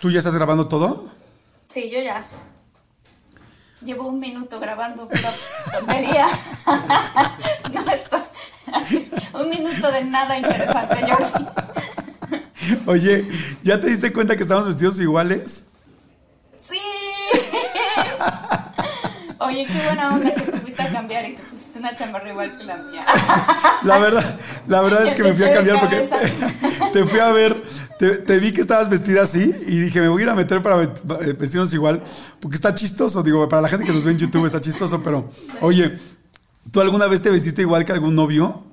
¿Tú ya estás grabando todo? Sí, yo ya. Llevo un minuto grabando pura tontería. no, esto. Un minuto de nada interesante, Jordi. Oye, ¿ya te diste cuenta que estamos vestidos iguales? ¡Sí! Oye, qué buena onda que te fuiste a cambiar y te una chamarra igual que la mía. La verdad, la verdad es que me fui a cambiar porque te fui a ver, te, vi que estabas vestida así y dije, me voy a ir a meter para vestirnos igual, porque está chistoso, digo, para la gente que nos ve en YouTube está chistoso, pero oye, ¿tú alguna vez te vestiste igual que algún novio?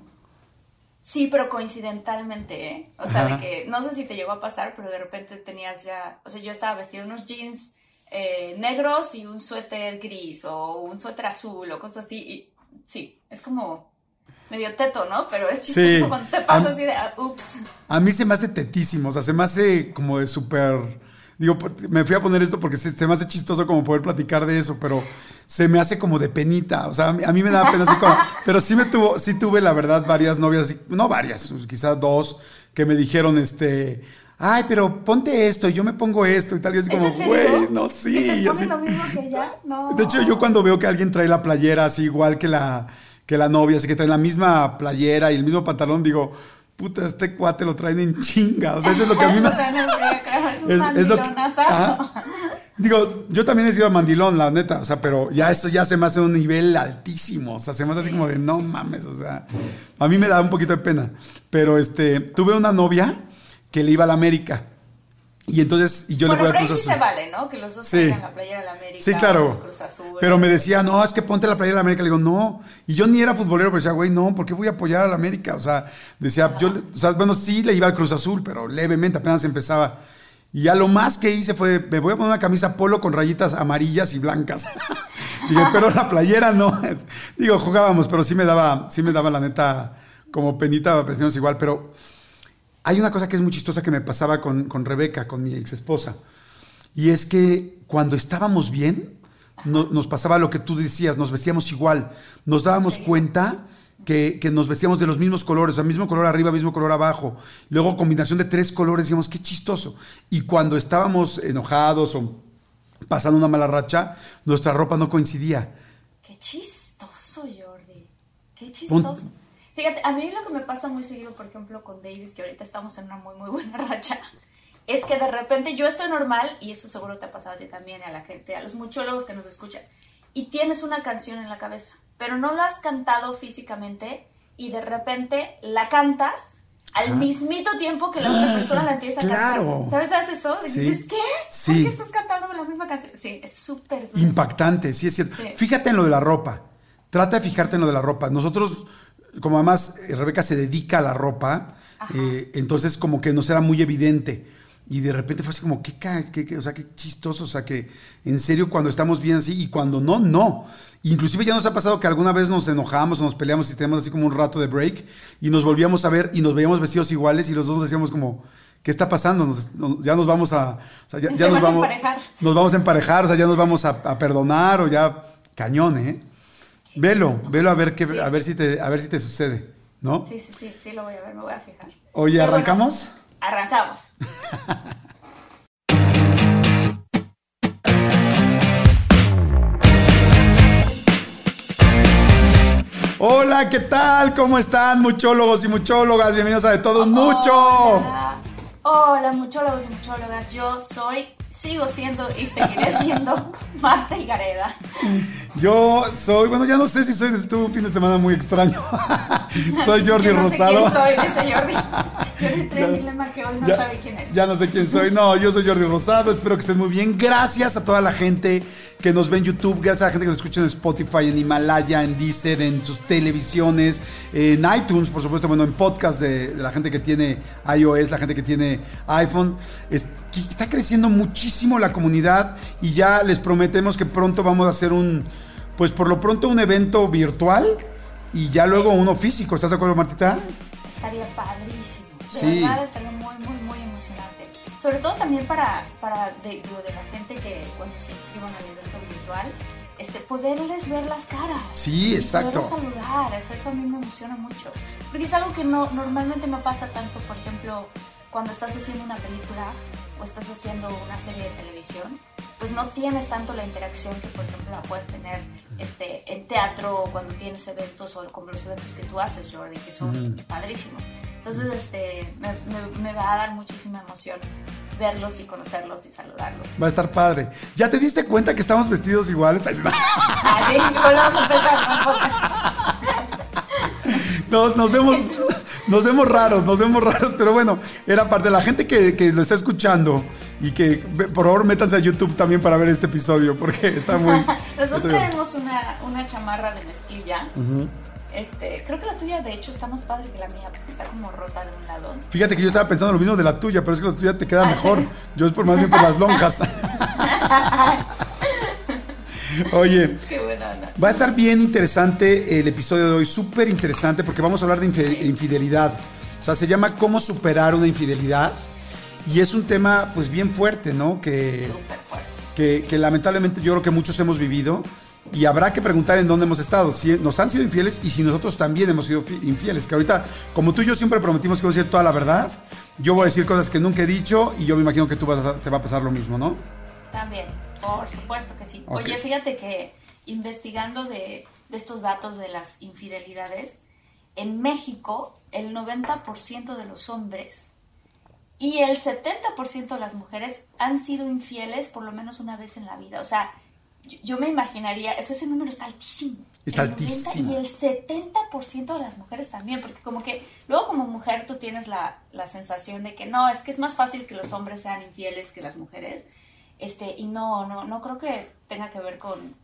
Sí, pero coincidentalmente, ¿eh? O sea, de que no sé si te llegó a pasar, pero de repente tenías ya, o sea, yo estaba vestida unos jeans eh, negros y un suéter gris o un suéter azul o cosas así. Y sí, es como medio teto, ¿no? Pero es chistoso cuando te pasa así de, ah, ups. A mí se me hace tetísimo, o sea, se me hace como de súper... Digo, me fui a poner esto porque se, me hace chistoso como poder platicar de eso, pero se me hace como de penita. O sea, a mí, me da pena así como... Pero sí me tuvo, sí tuve, la verdad, varias novias, no varias, quizás dos, que me dijeron, este ay, pero ponte esto, y yo me pongo esto y tal. Y así como, güey, no, sí. así. lo mismo que ella? No. De hecho, yo cuando veo que alguien trae la playera así igual que la, que la novia, así que trae la misma playera y el mismo pantalón, digo, puta, este cuate lo traen en chinga. O sea, eso es lo que a mí me... es, es, lo que... Digo, yo también he sido mandilón, la neta, o sea, pero ya eso ya se me hace un nivel altísimo, o sea, se me hace así como de no mames, o sea, a mí me da un poquito de pena, pero este, tuve una novia que le iba a la América. Y entonces, y yo le voy a Cruz Azul. sí se vale, ¿no? Que los dos sí. la playera de la América. Sí, claro. Pero me decía, no, es que ponte la playera de la América. Le digo, no. Y yo ni era futbolero, pero decía, güey, no, ¿por qué voy a apoyar a la América? O sea, decía, yo, o sea, bueno, sí le iba al Cruz Azul, pero levemente, apenas empezaba. Y ya lo más que hice fue, me voy a poner una camisa polo con rayitas amarillas y blancas. Dije, pero la playera no. Digo, jugábamos, pero sí me daba, sí me daba la neta como penita, pensamos igual, pero hay una cosa que es muy chistosa que me pasaba con, Rebeca, con mi ex esposa. Y es que cuando estábamos bien, nos pasaba lo que tú decías, nos vestíamos igual. Nos dábamos cuenta que, nos vestíamos de los mismos colores, el mismo color arriba, mismo color abajo. Luego combinación de tres colores, decíamos, qué chistoso. Y cuando estábamos enojados o pasando una mala racha, nuestra ropa no coincidía. Qué chistoso, Jordi. Qué chistoso. Fíjate, a mí lo que me pasa muy seguido, por ejemplo, con David, que ahorita estamos en una muy, muy buena racha, es que de repente yo estoy normal, y eso seguro te ha pasado a ti también, a la gente, a los muchólogos que nos escuchan, y tienes una canción en la cabeza, pero no la has cantado físicamente, y de repente la cantas al mismito tiempo que la otra persona la empieza a claro. cantar. ¿Sabes eso? Sí. dices, ¿qué? Sí. ¿Por qué estás cantando la misma canción? Sí, es súper impactante, sí es cierto. Fíjate en lo de la ropa. Trata de fijarte en lo de la ropa. Nosotros como además eh, Rebeca se dedica a la ropa, eh, entonces como que nos era muy evidente. Y de repente fue así como, ¿qué, qué, o sea, qué chistoso, o sea, que en serio cuando estamos bien así y cuando no, no. Inclusive ya nos ha pasado que alguna vez nos enojamos o nos peleamos y tenemos así como un rato de break y nos volvíamos a ver y nos veíamos vestidos iguales y los dos decíamos como, ¿qué está pasando? ya nos vamos a, o sea, ya, nos vamos, nos vamos a emparejar, o sea, ya nos vamos a, a perdonar o ya, cañón, ¿eh? Velo, velo a ver qué, a ver si te, a ver si te sucede, ¿no? Sí, sí, sí, sí lo voy a ver, me voy a fijar. Oye, ¿arrancamos? arrancamos. Hola, ¿qué tal? ¿Cómo están, muchólogos y muchólogas? Bienvenidos a De Todo Mucho. Hola, muchólogos y muchólogas. Yo soy sigo siendo y seguiré siendo Marta y Gareda. Yo soy, bueno, ya no sé si soy, de un fin de semana muy extraño. soy Jordi Yo no Rosado. Sé quién soy, dice Jordi. ya, no sé quién soy. No, yo soy Jordi Rosado. Espero que estén muy bien. Gracias a toda la gente que nos ve en YouTube. Gracias a la gente que nos escucha en Spotify, en Himalaya, en Deezer, en sus televisiones, en iTunes, por supuesto, bueno, en podcast de, la gente que tiene iOS, la gente que tiene iPhone. está creciendo muchísimo la comunidad y ya les prometemos que pronto vamos a hacer un, pues por lo pronto un evento virtual y ya luego uno físico. ¿Estás de acuerdo, Martita? Estaría padrísimo. De sí. verdad estaría muy, muy, muy. Sobre todo también para, para de, de la gente que cuando se inscriban al evento virtual, este, poderles ver las caras. Sí, exacto. Poderlos saludar, eso, eso, a mí me emociona mucho. Porque es algo que no, normalmente no pasa tanto, por ejemplo, cuando estás haciendo una película o estás haciendo una serie de televisión pues no tienes tanto la interacción que por ejemplo la puedes tener este, en teatro o cuando tienes eventos o como los eventos que tú haces, Jordi, que son padrísimos. Entonces este, me, me, va a dar muchísima emoción verlos y conocerlos y saludarlos. Va a estar padre. ¿Ya te diste cuenta que estamos vestidos iguales? ah, sí, volvemos a empezar. nos, nos vemos... Nos vemos raros, nos vemos raros, pero bueno, era parte de la gente que, que lo está escuchando y que por favor métanse a YouTube también para ver este episodio porque está muy... Nosotros traemos una, una, chamarra de mezclilla. Este, creo que la tuya de hecho está más padre que la mía porque está como rota de un lado. Fíjate que yo estaba pensando lo mismo de la tuya, pero es que la tuya te queda mejor. Yo es por más bien por las lonjas. Oye, va a estar bien interesante el episodio de hoy, súper interesante porque vamos a hablar de infidelidad. O sea, se llama cómo superar una infidelidad y es un tema pues bien fuerte, ¿no? Que, que, que, lamentablemente yo creo que muchos hemos vivido y habrá que preguntar en dónde hemos estado, si nos han sido infieles y si nosotros también hemos sido infieles, que ahorita, como tú y yo siempre prometimos que vamos a decir toda la verdad, yo voy a decir cosas que nunca he dicho y yo me imagino que tú vas te va a pasar lo mismo, ¿no? También, por supuesto que sí. Oye, fíjate que investigando de, de estos datos de las infidelidades, en México el 90% de los hombres y el 70% de las mujeres han sido infieles por lo menos una vez en la vida. O sea, yo, me imaginaría, eso ese número está altísimo. Está altísimo. y el 70% de las mujeres también, porque como que luego como mujer tú tienes la, la, sensación de que no, es que es más fácil que los hombres sean infieles que las mujeres. Este, y no, no, no creo que tenga que ver con,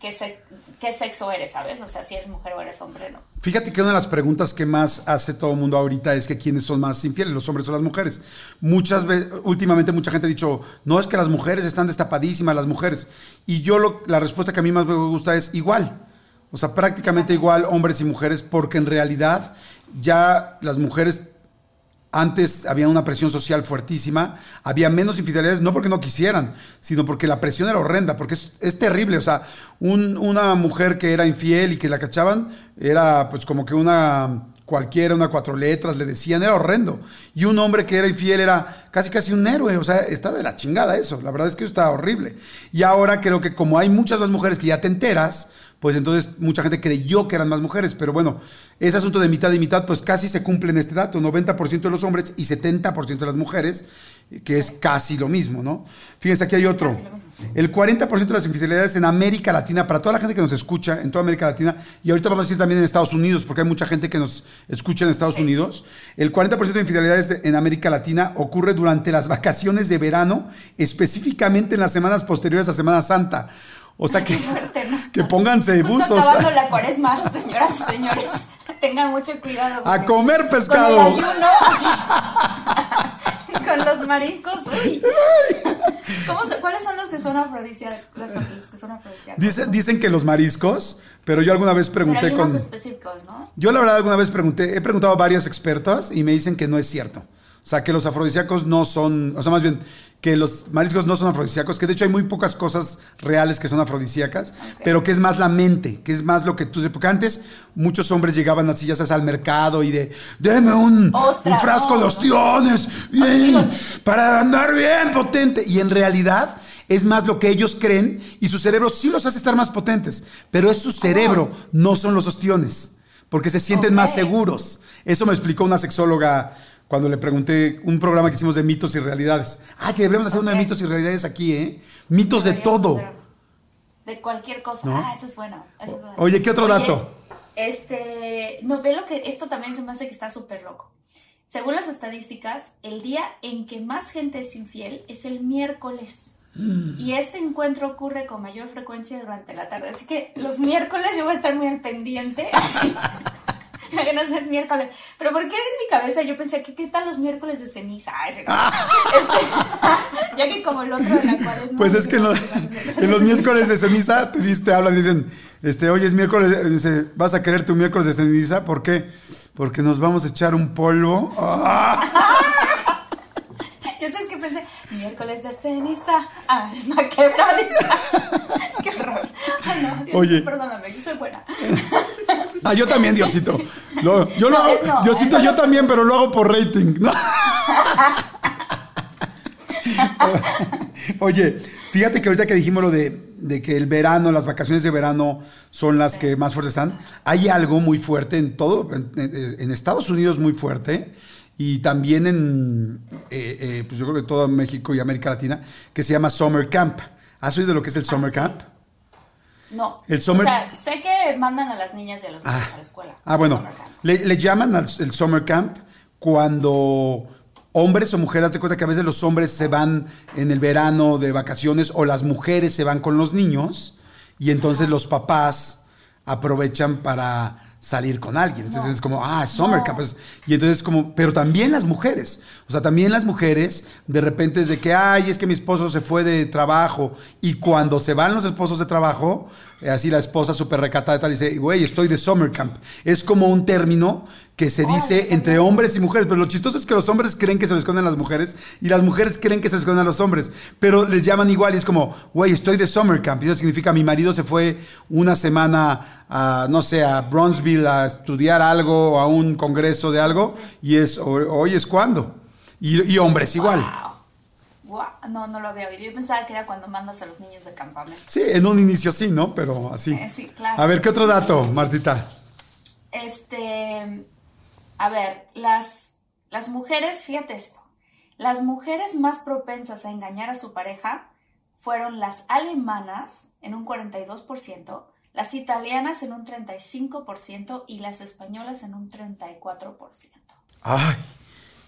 qué, sexo eres, ¿sabes? O sea, si eres mujer o eres hombre, ¿no? Fíjate que una de las preguntas que más hace todo el mundo ahorita es que quiénes son más infieles, los hombres o las mujeres. Muchas veces, últimamente mucha gente ha dicho, no es que las mujeres están destapadísimas, las mujeres. Y yo lo, la respuesta que a mí más me gusta es igual. O sea, prácticamente igual hombres y mujeres, porque en realidad ya las mujeres antes había una presión social fuertísima, había menos infidelidades, no porque no quisieran, sino porque la presión era horrenda, porque es, terrible. O sea, una mujer que era infiel y que la cachaban era pues como que una cualquiera, una cuatro letras, le decían, era horrendo. Y un hombre que era infiel era casi casi un héroe, o sea, está de la chingada eso, la verdad es que está horrible. Y ahora creo que como hay muchas más mujeres que ya te enteras, pues entonces mucha gente creyó que eran más mujeres, pero bueno, ese asunto de mitad y mitad, pues casi se cumple en este dato, 90% de los hombres y 70% de las mujeres, que es casi lo mismo, ¿no? Fíjense, aquí hay otro. El 40% de las infidelidades en América Latina, para toda la gente que nos escucha en toda América Latina, y ahorita vamos a decir también en Estados Unidos, porque hay mucha gente que nos escucha en Estados Unidos, el 40% de infidelidades en América Latina ocurre durante las vacaciones de verano, específicamente en las semanas posteriores a Semana Santa. O sea que, que pónganse buzos. acabando la cuaresma, señoras y señores. Tengan mucho cuidado. A comer pescado. Con el ayuno, con los mariscos. ¿Cuáles son los que son afrodisíacos? Los, que son afrodisíacos? Dicen, que los mariscos, pero yo alguna vez pregunté pero hay con. específicos, ¿no? Yo la verdad alguna vez pregunté, he preguntado a varios expertos y me dicen que no es cierto. O sea, que los afrodisíacos no son, o sea, más bien, que los mariscos no son afrodisíacos, que de hecho hay muy pocas cosas reales que son afrodisíacas, pero que es más la mente, que es más lo que tú... Porque antes muchos hombres llegaban así, ya sabes, al mercado y de, deme un, un frasco de ostiones, bien, para andar bien potente. Y en realidad es más lo que ellos creen y su cerebro sí los hace estar más potentes, pero es su cerebro, no son los ostiones, porque se sienten más seguros. Eso me explicó una sexóloga cuando le pregunté un programa que hicimos de mitos y realidades. Ah, que deberíamos hacer uno de mitos y realidades aquí, ¿eh? Mitos de todo. De cualquier cosa. Ah, eso es bueno. Oye, ¿qué otro dato? Este, no, ve lo que, esto también se me hace que está súper loco. según las estadísticas, el día en que más gente es infiel es el miércoles. Mm. Y este encuentro ocurre con mayor frecuencia durante la tarde. Así que los miércoles yo voy a estar muy al pendiente. Que no sé, es miércoles. Pero ¿por qué en mi cabeza yo pensé que qué tal los miércoles de ceniza? Ah, ese no. Este, ya que como el otro de la cuaresma. Pues es que en los, en los miércoles de ceniza te, te hablan y dicen, este, oye, es miércoles, eh, dice, ¿vas a querer tu miércoles de ceniza? ¿Por qué? Porque nos vamos a echar un polvo. ¡Ah! Yo sabes que pensé, miércoles de ceniza, alma quebradiza. Qué horror. Ay, no, Dios, Oye. perdóname, yo soy buena. Ah, yo también, Diosito. Lo- yo lo No, hago- no, Diosito, no. yo también, pero lo hago por rating. ¿no? Oye, fíjate que ahorita que dijimos lo de, de que el verano, las vacaciones de verano son las que más fuertes están, hay algo muy fuerte en todo, en Estados Unidos muy fuerte y también en, eh, eh, pues yo creo que todo México y América Latina, que se llama Summer Camp. ¿Has oído lo que es el Summer sí. Camp? No. El summer- O sea, sé que mandan a las niñas y a los niños a la escuela. Ah, bueno, Summer le, le llaman al el summer camp cuando hombres o mujeres, de cuenta que a veces los hombres se van en el verano de vacaciones o las mujeres se van con los niños y entonces los papás aprovechan para salir con alguien. Entonces No. es como, ah, summer No. camp. y entonces como, pero también las mujeres. O sea, también las mujeres, de repente es de que, ay, es que mi esposo se fue de trabajo. Y cuando se van los esposos de trabajo, eh, así la esposa súper recatada y tal, dice, güey, estoy de summer camp. Es como un término que se dice entre hombres y mujeres. Pero lo chistoso es que los hombres creen que se les esconden a las mujeres y las mujeres creen que se les esconden a los hombres. Pero les llaman igual y es como, güey, estoy de summer camp. Y eso significa mi marido se fue una semana a, no sé, a Bronzeville a estudiar algo o a un congreso de algo. Y es, "Ho- hoy es cuando. Y, y hombres igual. Wow. Wow. No, no lo había oído. Yo pensaba que era cuando mandas a los niños de campamento. Sí, en un inicio sí, ¿no? Pero así. Eh, sí, claro. A ver, ¿qué otro dato, Martita? Este, a ver, las, las mujeres, fíjate esto, las mujeres más propensas a engañar a su pareja fueron las alemanas en un 42%, las italianas en un 35% y las españolas en un 34%. Ay,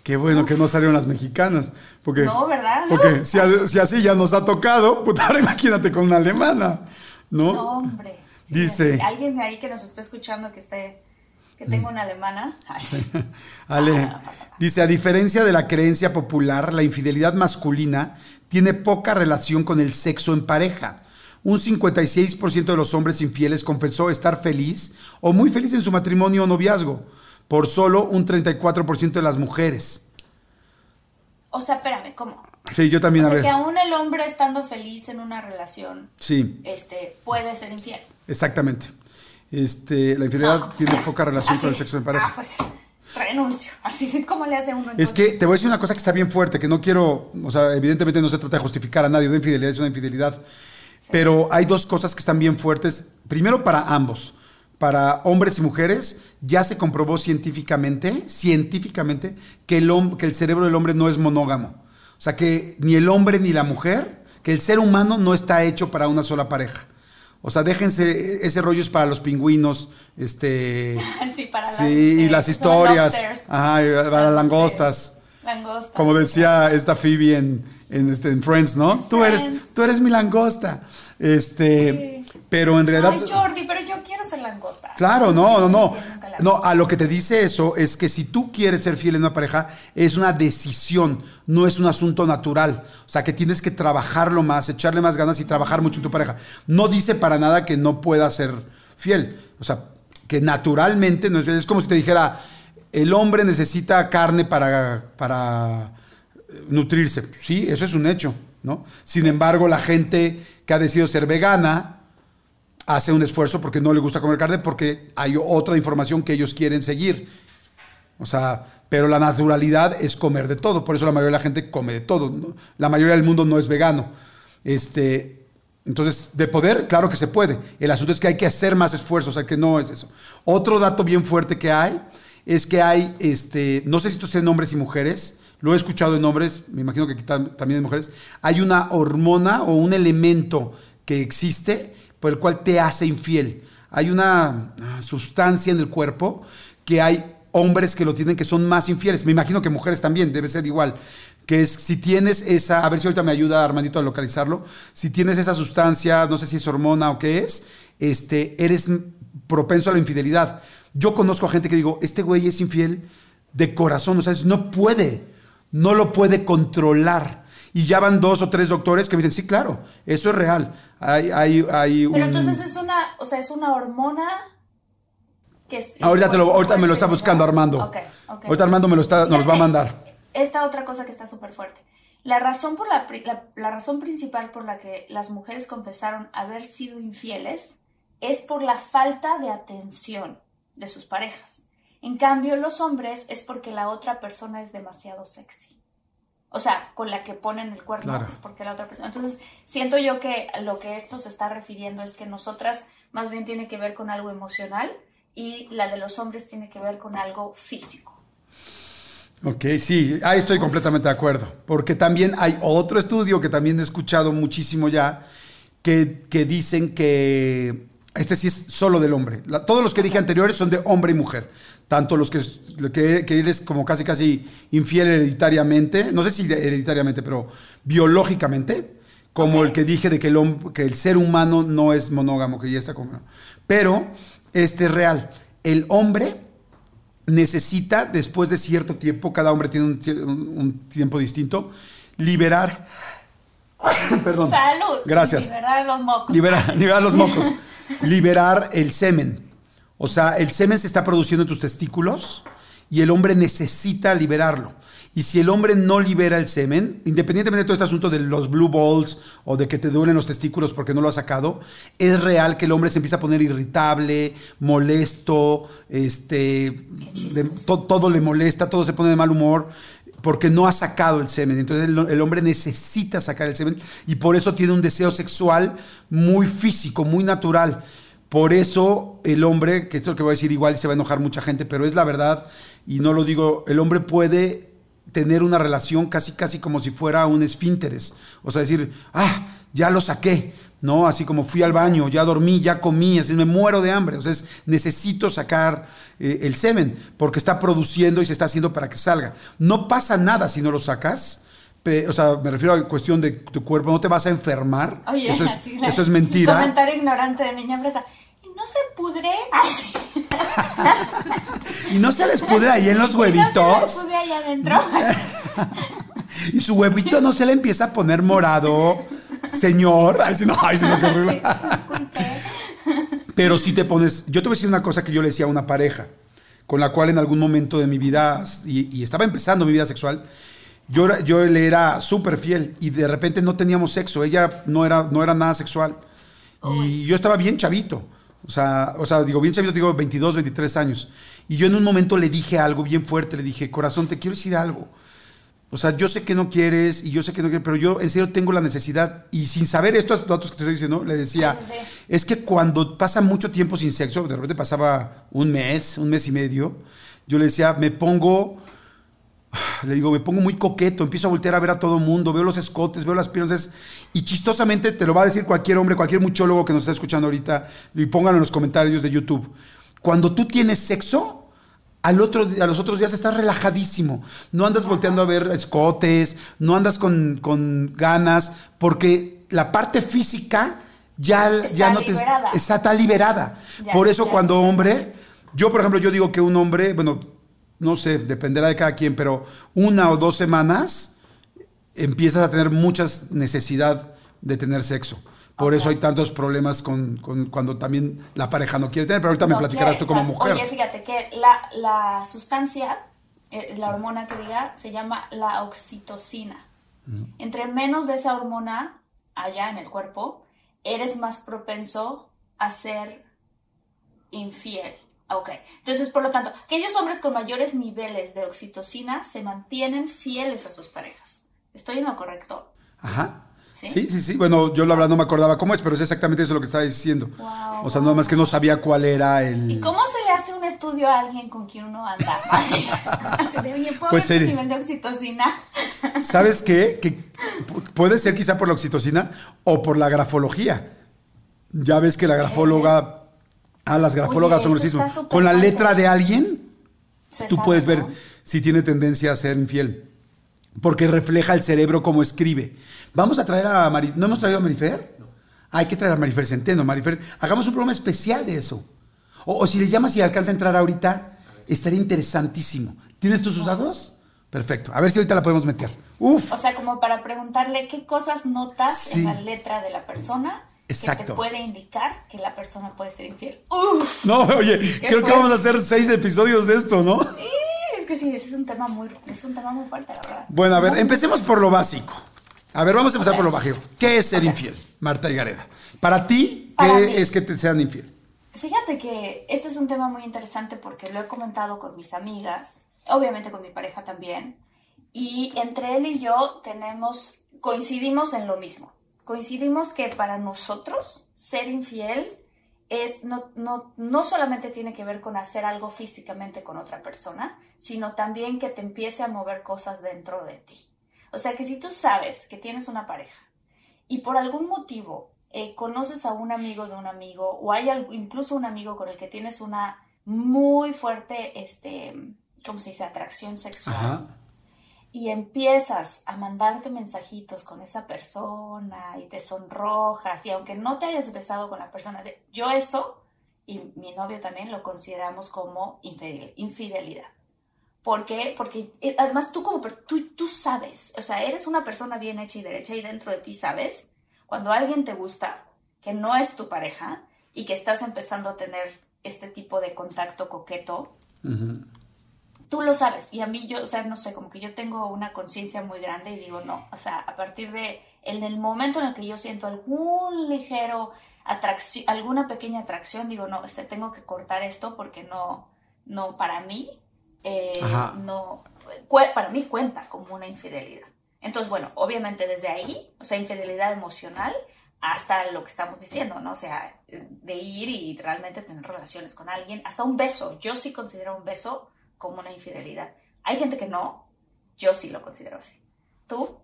qué bueno que no salieron las mexicanas. Porque, No, ¿verdad? Porque si, así ya nos ha tocado, puta, ahora imagínate con una alemana, ¿no? No, hombre. Sí, Dice- Alguien ahí que nos esté escuchando que esté, que tenga una alemana. Ay, sí. Ale, Ah, no dice, a diferencia de la creencia popular, la infidelidad masculina tiene poca relación con el sexo en pareja. Un 56% de los hombres infieles confesó estar feliz o muy feliz en su matrimonio o noviazgo, por solo un 34% de las mujeres. O sea, espérame, ¿cómo? Sí, yo también, O a ver. que aún el hombre estando feliz en una relación, Sí, este, puede ser infiel. exactamente. Este, la infidelidad No, tiene poca relación así con el sexo en pareja. Ah, pues renuncio. Así como le hace uno. Es entonces? que te voy a decir una cosa que está bien fuerte, que no quiero, o sea, evidentemente no se trata de justificar a nadie, una infidelidad es una infidelidad, pero hay dos cosas que están bien fuertes. Primero para ambos, para hombres y mujeres, ya se comprobó científicamente, científicamente, que el, que el cerebro del hombre no es monógamo. O sea, que ni el hombre ni la mujer, que el ser humano no está hecho para una sola pareja. O sea, déjense, ese rollo es para los pingüinos, este... Sí, para Sí, las, y este, las historias. Ajá, para las langostas. Langostas. Como decía esta Phoebe en, en, este, en Friends, ¿no? Tú eres, tú eres mi langosta. Este, pero en realidad. Ay, Jordi, pero yo quiero ser langosta. Claro, no, no, no. No, a lo que te dice eso es que si tú quieres ser fiel en una pareja, es una decisión, no es un asunto natural. O sea, que tienes que trabajarlo más, echarle más ganas y trabajar mucho en tu pareja. No dice para nada que no puedas ser fiel. O sea, que naturalmente no es fiel. Es como si te dijera, el hombre necesita carne para, para eh, nutrirse. Sí, eso es un hecho, ¿no? Sin embargo, la gente que ha decidido ser vegana, hace un esfuerzo porque no le gusta comer carne, porque hay otra información que ellos quieren seguir. O sea, pero la naturalidad es comer de todo. Por eso la mayoría de la gente come de todo. ¿no? La mayoría del mundo no es vegano. Este, entonces, de poder, claro que se puede. El asunto es que hay que hacer más esfuerzos, o sea, que no es eso. Otro dato bien fuerte que hay es que hay, este, no sé si esto sea en hombres y mujeres, lo he escuchado en hombres, me imagino que también en mujeres, hay una hormona o un elemento que existe por el cual te hace infiel. Hay una ah, sustancia en el cuerpo que hay hombres que lo tienen que son más infieles. Me imagino que mujeres también, debe ser igual. Que es si tienes esa, a ver si ahorita me ayuda Armandito a localizarlo, si tienes esa sustancia, no sé si es hormona o qué es, este, eres propenso a la infidelidad. Yo conozco a gente que digo, este güey es infiel de corazón, o sea, no puede, no lo puede controlar. Y ya van dos o tres doctores que me dicen, sí, claro, eso es real. Hay, hay, hay Pero entonces es una, o sea, es una hormona que es, ahorita, te lo, ahorita me lo está buscando Armando. Okay, okay. Ahorita Armando me lo está, nos va a mandar. Esta otra cosa que está súper fuerte. La razón, por la, la, la razón principal por la que las mujeres confesaron haber sido infieles es por la falta de atención de sus parejas. En cambio, los hombres es porque la otra persona es demasiado sexy. O sea, con la que ponen el cuerpo es porque la otra persona. Entonces, siento yo que lo que esto se está refiriendo es que nosotras más bien tiene que ver con algo emocional y la de los hombres tiene que ver con algo físico. Ok, sí, ahí estoy completamente de acuerdo. Porque también hay otro estudio que también he escuchado muchísimo ya, que, que dicen que este sí es solo del hombre. todos los que dije anteriores son de hombre y mujer. Tanto los que, que, eres como casi casi infiel hereditariamente, no sé si hereditariamente, pero biológicamente, como el que dije de que el, que el ser humano no es monógamo, que ya está como... Pero este es real. El hombre necesita, después de cierto tiempo, cada hombre tiene un, tiempo distinto, liberar... Perdón. Salud. Gracias. Liberar los mocos. liberar los mocos. liberar el semen. O sea, el semen se está produciendo en tus testículos y el hombre necesita liberarlo. Y si el hombre no libera el semen, independientemente de todo este asunto de los blue balls o de que te duelen los testículos porque no lo ha sacado, es real que el hombre se empieza a poner irritable, molesto, este, todo le molesta, todo se pone de mal humor porque no ha sacado el semen. Entonces el, hombre necesita sacar el semen y por eso tiene un deseo sexual muy físico, muy natural. Por eso el hombre, que esto es lo que voy a decir igual se va a enojar mucha gente, pero es la verdad y no lo digo, el hombre puede tener una relación casi casi como si fuera un esfínteres. O sea, decir, ah, ya lo saqué, ¿no? Así como fui al baño, ya dormí, ya comí, así me muero de hambre. O sea, necesito sacar eh, el semen porque está produciendo y se está haciendo para que salga. No pasa nada si no lo sacas. O sea, me refiero a la cuestión de tu cuerpo, no te vas a enfermar. Oye, eso es, eso es mentira. Comentario ignorante de niña fresa. ¿No se pudre? ¿Y no se les pudre ahí en los huevitos? ¿Y no se les pudre ahí adentro? y su huevito no se le empieza a poner morado. Señor, ay, no, ay, no, qué Pero si te pones, yo te voy a decir una cosa que yo le decía a una pareja, con la cual en algún momento de mi vida, y, estaba empezando mi vida sexual, yo, yo le era súper fiel y de repente no teníamos sexo, ella no era, no era nada sexual. Y yo estaba bien chavito, o sea, o sea, digo, bien chavito, digo 22, 23 años. Y yo en un momento le dije algo bien fuerte, le dije, corazón, te quiero decir algo. O sea, yo sé que no quieres y yo sé que no quieres, pero yo en serio tengo la necesidad. Y sin saber estos datos que te estoy diciendo, le decía, es que cuando pasa mucho tiempo sin sexo, de repente pasaba un mes, un mes y medio, yo le decía, me pongo, le digo, me pongo muy coqueto, empiezo a voltear a ver a todo el mundo, veo los escotes, veo las piernas. Y chistosamente te lo va a decir cualquier hombre, cualquier muchólogo que nos está escuchando ahorita, y pónganlo en los comentarios de YouTube. Cuando tú tienes sexo, al otro, a los otros días estás relajadísimo. No andas volteando a ver escotes, no andas con, ganas, porque la parte física ya, ya no te está tan liberada. por eso cuando hombre, yo por ejemplo, yo digo que un hombre, bueno, no sé, dependerá de cada quien, pero una o dos semanas empiezas a tener muchas necesidad de tener sexo. Por eso hay tantos problemas con, cuando también la pareja no quiere tener, pero ahorita me platicarás tú como mujer. Oye, fíjate que la, la sustancia, eh, la hormona que diga, se llama la oxitocina. Entre menos de esa hormona allá en el cuerpo, eres más propenso a ser infiel. Ok, entonces por lo tanto, aquellos hombres con mayores niveles de oxitocina se mantienen fieles a sus parejas. ¿Estoy en lo correcto? Ajá. ¿Sí? sí, sí, Bueno, yo la verdad no me acordaba cómo es, pero es exactamente eso lo que estaba diciendo. o sea, nada más que no sabía cuál era el. ¿Y cómo se le hace un estudio a alguien con quien uno anda? Así, pues nivel de oxitocina. ¿Sabes qué? Que puede ser quizá por la oxitocina o por la grafología. Ya ves que la grafóloga. Ah, las grafólogas son lo mismo. Con la letra de alguien tú puedes ver si tiene tendencia a ser infiel. Porque refleja el cerebro como escribe. Vamos a traer a Marifer. ¿No hemos traído a Marifer? No. Hay que traer a Marifer Centeno. Marifer, hagamos un programa especial de eso. O, si le llamas y alcanza a entrar ahorita, estaría interesantísimo. ¿Tienes tus usados? Perfecto. A ver si ahorita la podemos meter. Uf. O sea, como para preguntarle qué cosas notas en la letra de la persona Exacto. que te puede indicar que la persona puede ser infiel. Uf. No, oye, creo que vamos a hacer seis episodios de esto, ¿no? Sí, es que sí, es un tema muy, es un tema muy fuerte, la verdad. Bueno, a ver, empecemos por lo básico. A ver, vamos a empezar por lo básico. ¿Qué es ser infiel, Marta y Gareda? Para ti, ¿qué es que te sean infiel? Fíjate que este es un tema muy interesante porque lo he comentado con mis amigas, obviamente con mi pareja también, y entre él y yo tenemos, coincidimos en lo mismo. Coincidimos que para nosotros ser infiel es no, no, no solamente tiene que ver con hacer algo físicamente con otra persona, sino también que te empiece a mover cosas dentro de ti. O sea que si tú sabes que tienes una pareja y por algún motivo eh, conoces a un amigo de un amigo o hay incluso un amigo con el que tienes una muy fuerte, este, ¿cómo se dice?, atracción sexual. Y empiezas a mandarte mensajitos con esa persona y te sonrojas y aunque no te hayas besado con la persona, yo eso y mi novio también lo consideramos como infidelidad. ¿Por qué? Porque eh, además tú como tú, tú sabes, o sea, eres una persona bien hecha y derecha y dentro de ti sabes cuando alguien te gusta, que no es tu pareja y que estás empezando a tener este tipo de contacto coqueto, tú lo sabes. Y a mí yo, o sea, no sé, como que yo tengo una conciencia muy grande y digo, no, o sea, a partir de, en el momento en el que yo siento algún ligero atracción, alguna pequeña atracción, digo, no, este, tengo que cortar esto porque no, no, para mí, eh, no, para mí cuenta como una infidelidad. Entonces, bueno, obviamente desde ahí, o sea, infidelidad emocional hasta lo que estamos diciendo, ¿no? O sea, de ir y realmente tener relaciones con alguien, hasta un beso. Yo sí considero un beso como una infidelidad. Hay gente que no, yo sí lo considero así. ¿Tú?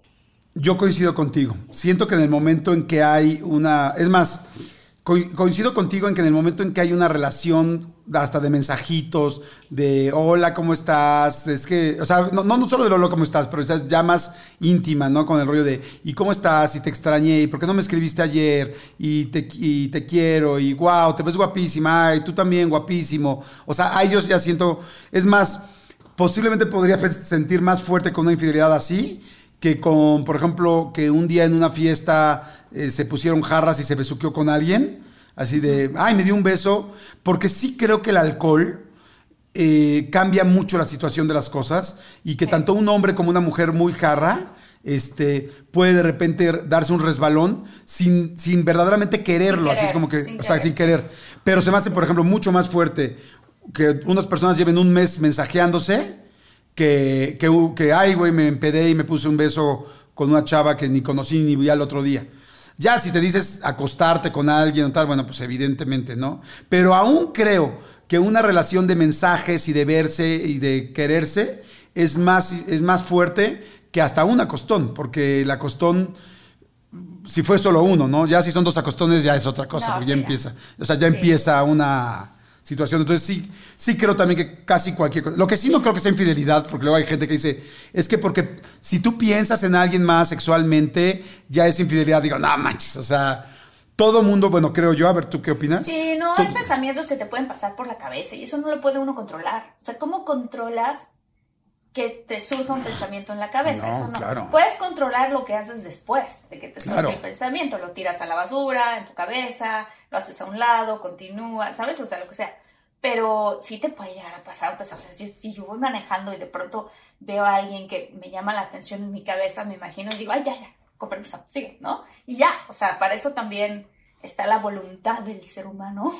Yo coincido contigo. Siento que en el momento en que hay una... Es más, coincido contigo en que en el momento en que hay una relación hasta de mensajitos, de hola, ¿cómo estás? Es que, o sea, no, no solo de hola, ¿cómo estás? Pero ya más íntima, ¿no? Con el rollo de, ¿y cómo estás? Y te extrañé, ¿y por qué no me escribiste ayer? Y te, y te quiero, y wow, te ves guapísima, y tú también guapísimo. O sea, a ellos ya siento, es más, posiblemente podría sentir más fuerte con una infidelidad así que con, por ejemplo, que un día en una fiesta eh, se pusieron jarras y se besuqueó con alguien, así de, ay, me dio un beso, porque sí creo que el alcohol eh, cambia mucho la situación de las cosas y que tanto un hombre como una mujer muy jarra, este, puede de repente darse un resbalón sin, sin verdaderamente quererlo, así es como que, o sea, sin querer. Pero se me hace, por ejemplo, mucho más fuerte que unas personas lleven un mes mensajeándose que, que, que ay, güey, me empedé y me puse un beso con una chava que ni conocí ni vi al otro día. Ya, si te dices acostarte con alguien o tal, bueno, pues evidentemente, ¿no? Pero aún creo que una relación de mensajes y de verse y de quererse es más, es más fuerte que hasta un acostón, porque el acostón, si fue solo uno, ¿no? Ya si son dos acostones ya es otra cosa, porque ya empieza, o sea, ya empieza una situación. Entonces sí, sí creo también que casi cualquier cosa. Lo que sí no creo que sea infidelidad, porque luego hay gente que dice, es que porque si tú piensas en alguien más sexualmente, ya es infidelidad. Digo, no manches, o sea, todo mundo, bueno, creo yo, a ver, ¿tú qué opinas? Sí, no, hay pensamientos que te pueden pasar por la cabeza y eso no lo puede uno controlar. O sea, ¿cómo controlas que te surja un pensamiento en la cabeza. No, Eso no. Claro. Puedes controlar lo que haces después de que te surja el pensamiento. Lo tiras a la basura, en tu cabeza, lo haces a un lado, continúa, ¿sabes? O sea, lo que sea. Pero sí te puede llegar a pasar, pues, o sea, si, yo voy manejando y de pronto veo a alguien que me llama la atención en mi cabeza, me imagino y digo, ay, ya, ya, con permiso, sigue, ¿no? Y ya, o sea, para eso también está la voluntad del ser humano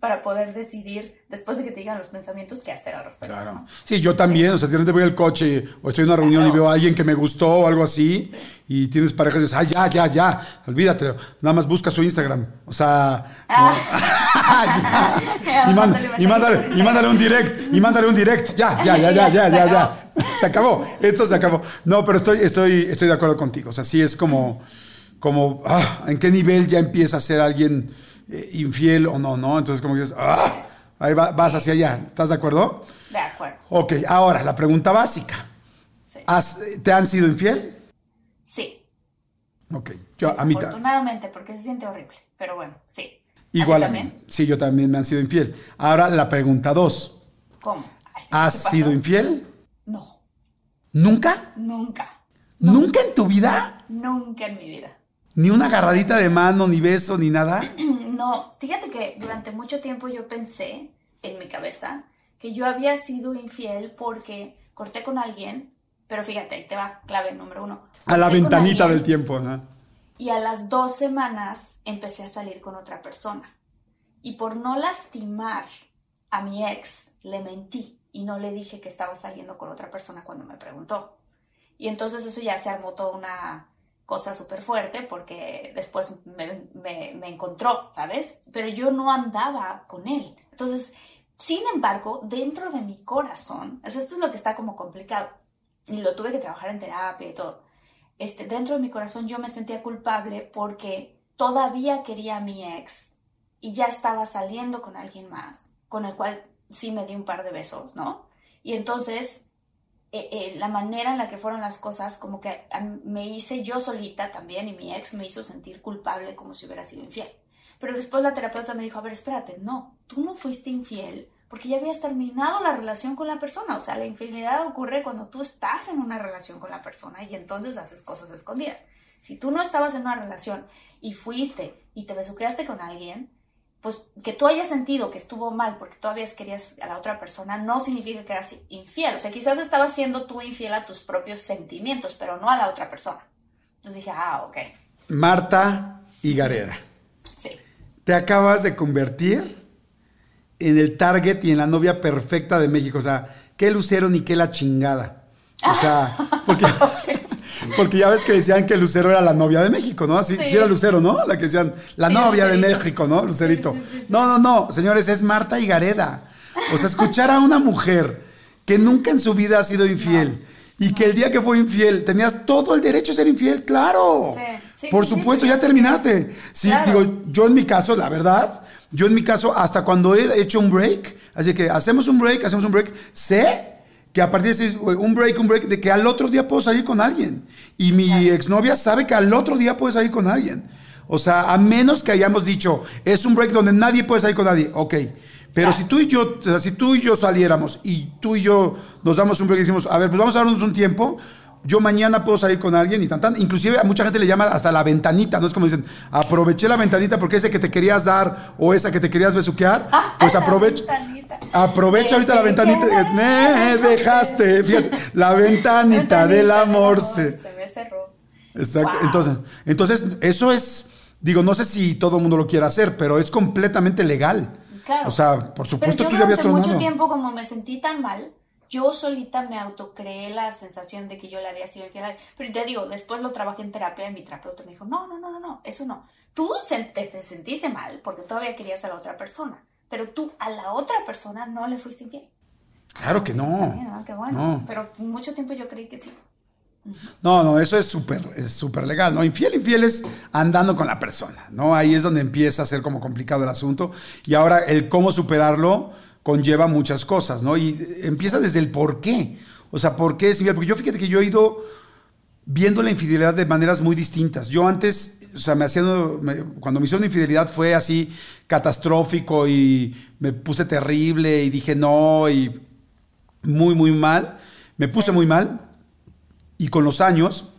para poder decidir, después de que te digan los pensamientos, qué hacer al respecto. Claro. Sí, yo también, o sea, si te voy al coche o estoy en una reunión y veo a alguien que me gustó o algo así, y tienes pareja y dices, ay, ya, ya, ya, olvídate, nada más busca su Instagram. O sea, ah. y, mándale, y, mándale, un direct, y mándale un direct, ya, ya, ya, ya, ya, ya, ya. Se acabó, esto se acabó. No, pero estoy, estoy, estoy de acuerdo contigo. O sea, sí es como, como, ah, ¿en qué nivel ya empieza a ser alguien eh, infiel o no, ¿no? Entonces como que dices, ¡ah! Ahí va- vas hacia allá. ¿Estás de acuerdo? De acuerdo. Ok, ahora, la pregunta básica. Sí. ¿Has- ¿Te han sido infiel? Sí. Ok, yo a mí Afortunadamente, porque se siente horrible. Pero bueno, sí. ¿A ti igual a mí. también? Sí, yo también me han sido infiel. Ahora, la pregunta dos. ¿Cómo? ¿Has sido infiel? No, ¿Nunca? nunca. ¿Nunca en tu vida? Nunca en mi vida. ¿Ni una agarradita de mano, ni beso, ni nada? No, fíjate que durante mucho tiempo yo pensé en mi cabeza que yo había sido infiel porque corté con alguien, pero fíjate, ahí te va, clave número uno. A la ventanita alguien del tiempo. ¿no? Y a las dos semanas empecé a salir con otra persona. Y por no lastimar a mi ex, le mentí y no le dije que estaba saliendo con otra persona cuando me preguntó. Y entonces eso ya se armó toda una cosa súper fuerte porque después me, me- me encontró, ¿sabes? Pero yo no andaba con él. Entonces, sin embargo, dentro de mi corazón, o esto es lo que está como complicado. Y lo tuve que trabajar en terapia y todo este, dentro de mi corazón yo me sentía culpable porque todavía quería a mi ex y ya estaba saliendo con alguien más, con el cual sí me di un par de besos, ¿no? Y entonces, eh, eh, la manera en la que fueron las cosas, como que me hice yo solita también y mi ex me hizo sentir culpable como si hubiera sido infiel. Pero después la terapeuta me dijo, a ver, espérate, no, tú no fuiste infiel porque ya habías terminado la relación con la persona. O sea, la infidelidad ocurre cuando tú estás en una relación con la persona y entonces haces cosas escondidas. Si tú no estabas en una relación y fuiste y te besuqueaste con alguien, pues que tú hayas sentido que estuvo mal porque todavía querías a la otra persona no significa que eras infiel. O sea, quizás estabas siendo tú infiel a tus propios sentimientos, pero no a la otra persona. Entonces dije, ah, ok, Marta y Gareda. sí. Te acabas de convertir en el target y en la novia perfecta de México. O sea, qué lucero ni qué la chingada. O sea, porque, porque ya ves que decían que Lucero era la novia de México, ¿no? Así Sí. sí era Lucero, ¿no? La que decían, la Sí, novia de. México, ¿no? Lucerito. No, no, no, señores, es Marta y Gareda. O sea, escuchar a una mujer que nunca en su vida ha sido infiel y que el día que fue infiel tenías todo el derecho a ser infiel, claro. Sí, sí, Por supuesto, ya terminaste. Sí, Claro. digo, yo en mi caso, la verdad, yo en mi caso, hasta cuando he hecho un break, así que hacemos un break, hacemos un break, sé que a partir de ese, un break, un break, de que al otro día puedo salir con alguien. Y mi exnovia sabe que al otro día puede salir con alguien. O sea, a menos que hayamos dicho, es un break donde nadie puede salir con nadie, ok. Pero si tú y yo, si tú y yo saliéramos y tú y yo nos damos un break y decimos, a ver, pues vamos a darnos un tiempo, yo mañana puedo salir con alguien y tan tan. Inclusive a mucha gente le llama hasta la ventanita, ¿no? Es como dicen, aproveché la ventanita porque ese que te querías dar o esa que te querías besuquear, pues La aprovecha. Aprovecha ahorita la ventanita. Me dejaste, fíjate, la ventanita del amor se. Me cerró. Exacto. Entonces, entonces, eso es, digo, no sé si todo el mundo lo quiere hacer, pero es completamente legal. Claro. O sea, por supuesto Pero tú yo ya habías mucho tiempo, como me sentí tan mal, yo solita me autocreé la sensación de que yo le había sido infiel. Pero te digo, después lo trabajé en terapia y mi terapeuta me dijo, no, no, no, no, no, eso no. Tú te, te sentiste mal porque todavía querías a la otra persona, pero tú a la otra persona no le fuiste infiel. Claro que no. Mira, qué bueno. No. Pero mucho tiempo yo creí que sí. No, no, eso es súper es súper legal, ¿no? Infiel, infiel es andando con la persona, ¿no? Ahí es donde empieza a ser como complicado el asunto. Y ahora el cómo superarlo conlleva muchas cosas, ¿no? Y empieza desde el por qué. O sea, ¿por qué es infiel? Porque yo fíjate que yo he ido viendo la infidelidad de maneras muy distintas. Yo antes, o sea, me hacían, cuando me hicieron infidelidad fue así catastrófico y me puse terrible y dije no y muy, muy mal. Me puse muy mal y con los años,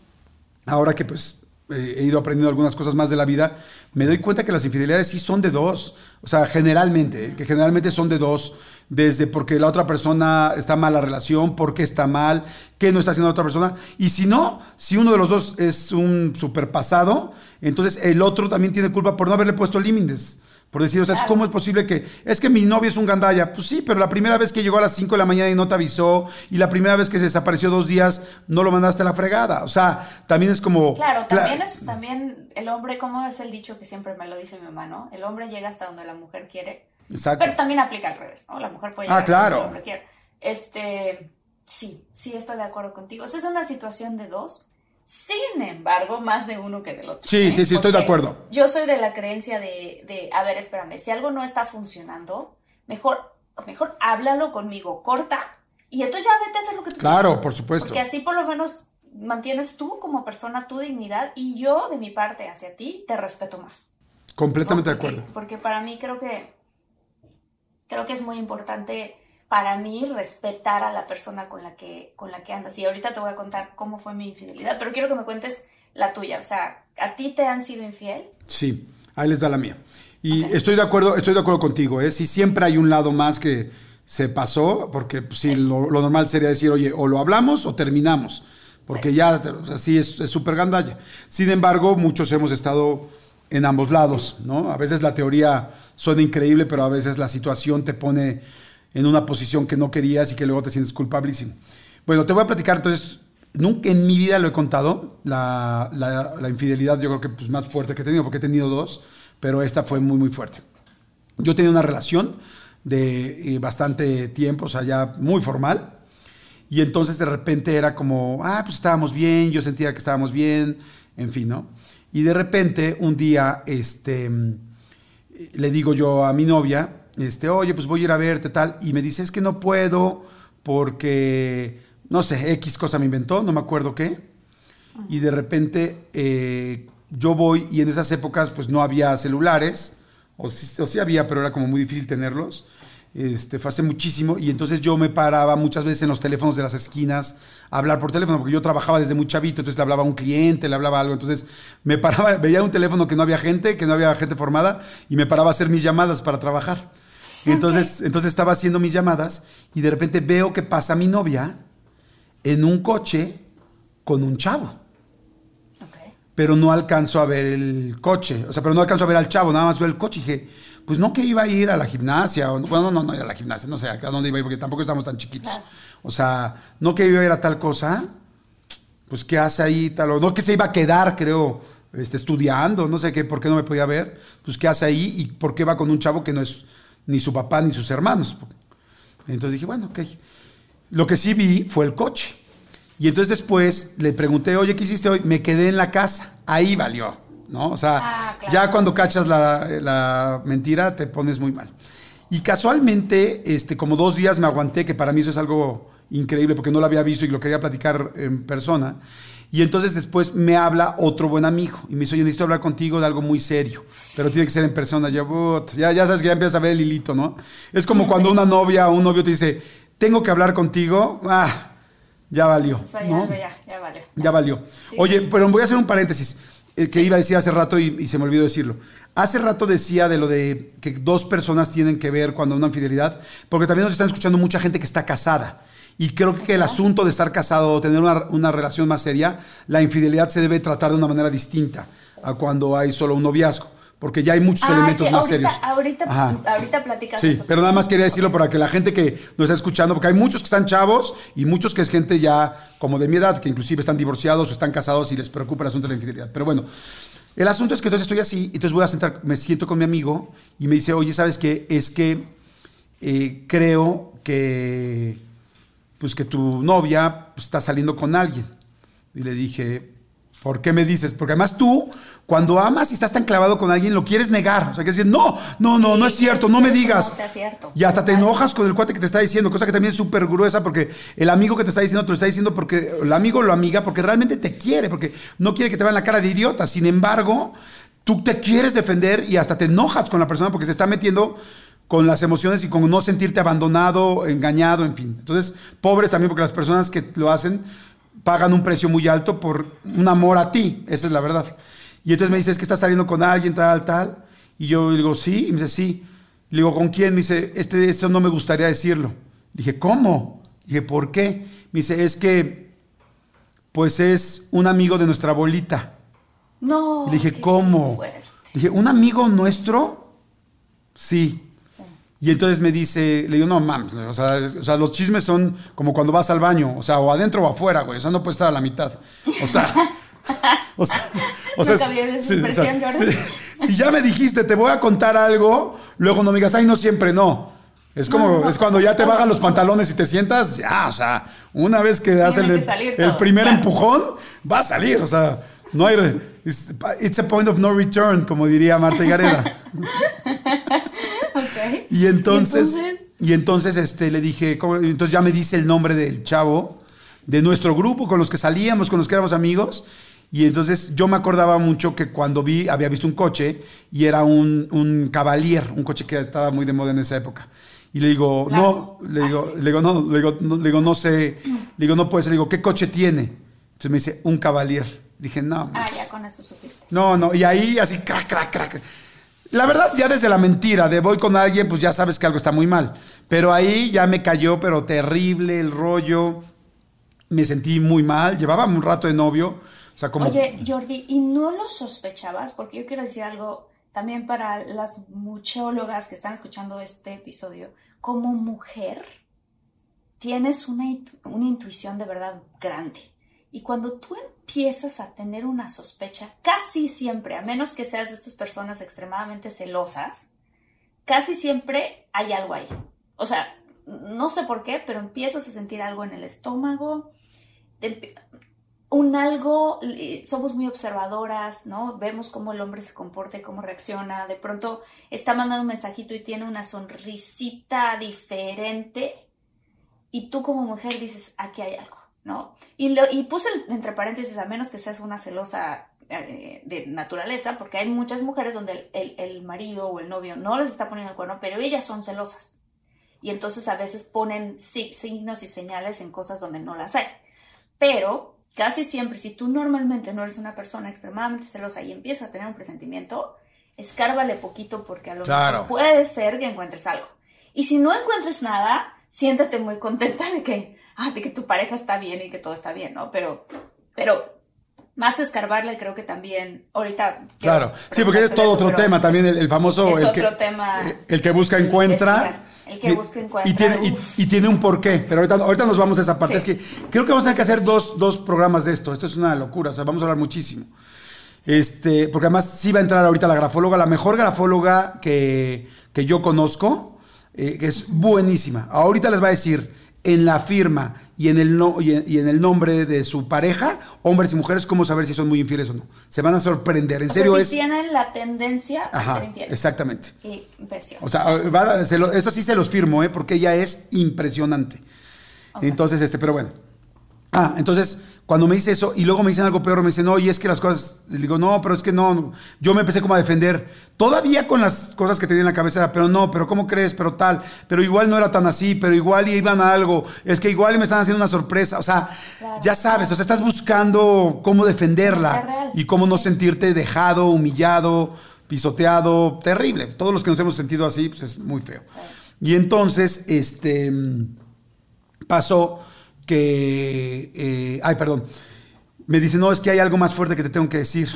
ahora que pues eh, he ido aprendiendo algunas cosas más de la vida, me doy cuenta que las infidelidades sí son de dos. O sea, generalmente, que generalmente son de dos. Desde porque la otra persona está mal la relación, por qué está mal, qué no está haciendo la otra persona. Y si no, si uno de los dos es un superpasado, entonces el otro también tiene culpa por no haberle puesto límites. Por decir, o sea, Claro. ¿cómo es posible que es que mi novio es un gandalla? Pues sí, pero la primera vez que llegó a las 5 de la mañana y no te avisó, y la primera vez que se desapareció dos días, no lo mandaste a la fregada. O sea, también es como. Claro, Cla- también es también el hombre, como es el dicho que siempre me lo dice mi mamá, ¿no? El hombre llega hasta donde la mujer quiere. Exacto. Pero también aplica al revés, ¿no? La mujer puede Ah, llegar hasta claro. donde el hombre quiere. Este, sí, sí estoy de acuerdo contigo. O sea, es una situación de dos. Sin embargo, más de uno que del otro. Sí, ¿eh? sí, sí, estoy de acuerdo. Yo soy de la creencia de, de, a ver, espérame, si algo no está funcionando, mejor, mejor háblalo conmigo, corta, y entonces ya vete a hacer lo que tú Claro, por supuesto. Porque así por lo menos mantienes tú como persona tu dignidad y yo de mi parte hacia ti te respeto más. Completamente de acuerdo. Porque para mí creo que creo que es muy importante para mí respetar a la persona con la que con la que andas y ahorita te voy a contar cómo fue mi infidelidad, pero quiero que me cuentes la tuya, o sea, ¿a ti te han sido infiel? Sí, ahí les da la mía. Y estoy de acuerdo, estoy de acuerdo contigo, ¿eh? Si siempre hay un lado más que se pasó, porque pues, sí, lo, normal sería decir, oye, o lo hablamos o terminamos, porque ya así es súper gandalla. Sin embargo, muchos hemos estado en ambos lados, ¿no? A veces la teoría suena increíble, pero a veces la situación te pone en una posición que no querías y que luego te sientes culpabilísimo. Bueno, te voy a platicar entonces, nunca en mi vida lo he contado, la, la, infidelidad yo creo que pues, más fuerte que he tenido, porque he tenido dos, pero esta fue muy, muy fuerte. Yo tenía una relación de eh, bastante tiempo, o sea, ya muy formal, y entonces de repente era como, ah, pues estábamos bien, yo sentía que estábamos bien, en fin, ¿no? Y de repente un día, este, le digo yo a mi novia, este, oye, pues voy a ir a verte, tal, y me dice, es que no puedo porque, no sé, X cosa me inventó, no me acuerdo qué, y de repente eh, yo voy y en esas épocas pues no había celulares, o sí, o sí había, pero era como muy difícil tenerlos, este, fue hace muchísimo, y entonces yo me paraba muchas veces en los teléfonos de las esquinas a hablar por teléfono, porque yo trabajaba desde muy chavito, entonces le hablaba a un cliente, le hablaba algo, entonces me paraba, veía un teléfono que no había gente, que no había gente formada, y me paraba a hacer mis llamadas para trabajar. Entonces, entonces estaba haciendo mis llamadas, y de repente veo que pasa mi novia en un coche con un chavo. Pero no alcanzo a ver el coche, o sea, pero no alcanzo a ver al chavo, nada más veo el coche y dije, pues no que iba a ir a la gimnasia, o, bueno, no, no, ir a la gimnasia, no sé a dónde iba a ir, porque tampoco estamos tan chiquitos. O sea, no que iba a ir a tal cosa, pues qué hace ahí, tal, o no que se iba a quedar, creo, este, estudiando, no sé qué, por qué no me podía ver, pues qué hace ahí y por qué va con un chavo que no es ni su papá ni sus hermanos. Entonces dije, bueno, ok. Lo que sí vi fue el coche. Y entonces después le pregunté, oye, ¿qué hiciste hoy? Me quedé en la casa. Ahí valió. ¿no? O sea, ah, ya cuando cachas la, mentira te pones muy mal. Y casualmente, este, como dos días me aguanté, que para mí eso es algo increíble porque no lo había visto y lo quería platicar en persona. Y entonces después me habla otro buen amigo y me dice, oye, necesito hablar contigo de algo muy serio, pero tiene que ser en persona. Ya, ya, ya sabes que ya empiezas a ver el hilito, ¿no? Es como cuando una novia o un novio te dice, tengo que hablar contigo, ah, ya valió. ya, ya, valió. Ya valió. Oye, pero voy a hacer un paréntesis. Eh, que iba a decir hace rato y, se me olvidó decirlo. Hace rato decía de lo de que dos personas tienen que ver cuando una infidelidad, porque también nos están escuchando mucha gente que está casada. Y creo que el asunto de estar casado o tener una, una relación más seria, la infidelidad se debe tratar de una manera distinta a cuando hay solo un noviazgo porque ya hay muchos ah, elementos más serios. Ahorita. Sí, pero nada más quería decirlo para que la gente que nos está escuchando, porque hay muchos que están chavos y muchos que es gente ya como de mi edad, que inclusive están divorciados o están casados y les preocupa el asunto de la infidelidad. Pero bueno, el asunto es que entonces estoy así, entonces voy a sentar, me siento con mi amigo y me dice, oye, ¿sabes qué? Es que eh, creo que, pues que tu novia pues, está saliendo con alguien. Y le dije, ¿por qué me dices? Porque además tú cuando amas y estás tan clavado con alguien, lo quieres negar. O sea, que decir, no, no, no, no es cierto, no me digas. Y hasta te enojas con el cuate que te está diciendo, cosa que también es súper gruesa porque el amigo que te está diciendo te lo está diciendo porque el amigo lo amiga porque realmente te quiere, porque no quiere que te vean la cara de idiota. Sin embargo, tú te quieres defender y hasta te enojas con la persona porque se está metiendo con las emociones y con no sentirte abandonado, engañado, en fin. Entonces, pobres también porque las personas que lo hacen pagan un precio muy alto por un amor a ti, esa es la verdad. Y entonces me dice, es que estás saliendo con alguien, tal, tal. Y yo digo, sí. Y me dice, sí. le digo, ¿con quién? Me dice, este, eso no me gustaría decirlo. Dije, ¿cómo? Dije, ¿por qué? Me dice, es que, pues es un amigo de nuestra abuelita. No. le dije, ¿cómo? Dije, ¿un amigo nuestro? Sí. Y entonces me dice, le digo, no mames, o sea, o sea, los chismes son como cuando vas al baño, o sea, o adentro o afuera, güey, o sea, no puede estar a la mitad. O sea, O sea, o sea, si, ya me dijiste, te voy a contar algo, luego no me digas, ay, no siempre no. Es como, es cuando ya te bajan los pantalones y te sientas, ya, o sea, una vez que das el, primer empujón, va a salir, o sea, no hay, it's, a point of no return, como diría Marta Gareda. Y entonces, ¿Y entonces, este, le dije, entonces ya me dice el nombre del chavo, de nuestro grupo, con los que salíamos, con los que éramos amigos. Y entonces yo me acordaba mucho que cuando vi, había visto un coche y era un, un Cavalier, un coche que estaba muy de moda en esa época. Y le digo, no, le digo, le digo, no, le digo, no, le digo, no sé, le digo, no puede ser, le digo, ¿qué coche tiene? Entonces me dice, un Cavalier. Dije, no. Ah, ya con eso supiste. No, no, y ahí así, crack, crack, crack. La verdad, ya desde la mentira de voy con alguien, pues ya sabes que algo está muy mal. Pero ahí ya me cayó, pero terrible el rollo. Me sentí muy mal. Llevaba un rato de novio. Oye, Jordi, ¿y no lo sospechabas? Porque yo quiero decir algo también para las muchólogas que están escuchando este episodio. Como mujer, tienes una, una intuición de verdad grande. Y cuando tú empiezas a tener una sospecha, casi siempre, a menos que seas de estas personas extremadamente celosas, casi siempre hay algo ahí. O sea, no sé por qué, pero empiezas a sentir algo en el estómago, un algo, somos muy observadoras, ¿no? Vemos cómo el hombre se comporta y cómo reacciona. De pronto está mandando un mensajito y tiene una sonrisita diferente y tú como mujer dices, aquí hay algo. ¿No? Y, y puse entre paréntesis, a menos que seas una celosa eh, de naturaleza, porque hay muchas mujeres donde el, marido o el novio no les está poniendo el cuerno, pero ellas son celosas. Y entonces a veces ponen signos y señales en cosas donde no las hay. Pero casi siempre, si tú normalmente no eres una persona extremadamente celosa y empiezas a tener un presentimiento, escárvale poquito porque a lo mejor puede ser que encuentres algo. Y si no encuentres nada, siéntate muy contenta de que ah, de que tu pareja está bien y que todo está bien, ¿no? Pero, pero más escarbarle creo que también ahorita claro. sí porque es todo otro tema también el, famoso es el otro que tema el que busca encuentra el que busca encuentra y tiene, y, tiene un porqué. Pero ahorita, ahorita nos vamos a esa parte. Es que creo que vamos a tener que hacer dos, dos programas de esto. Esto es una locura o sea vamos a hablar muchísimo. Este porque además sí va a entrar ahorita la grafóloga la mejor grafóloga que, que yo conozco eh, que es buenísima. Ahorita les va a decir en la firma y en, el no, y en, el nombre de su pareja, hombres y mujeres, cómo saber si son muy infieles o no. Se van a sorprender. En serio es. tienen la tendencia a ser infieles. Exactamente. Y O sea, esto sí se los firmo, ¿eh? porque ella es impresionante. Entonces, este, pero bueno. Ah, entonces cuando me dice eso y luego me dicen algo peor, me dicen, no, y es que las cosas, le digo, no, pero es que no, yo me empecé como a defender, todavía con las cosas que tenía en la cabeza, pero no, pero ¿cómo crees? Pero tal, pero igual no era tan así, pero igual iban a algo, es que igual me están haciendo una sorpresa, o sea, ya sabes, o sea, estás buscando cómo defenderla y cómo no sentirte dejado, humillado, pisoteado, terrible, todos los que nos hemos sentido así, pues es muy feo. Y entonces, este, pasó que, eh, ay, perdón, me dice, no, es que hay algo más fuerte que te tengo que decir.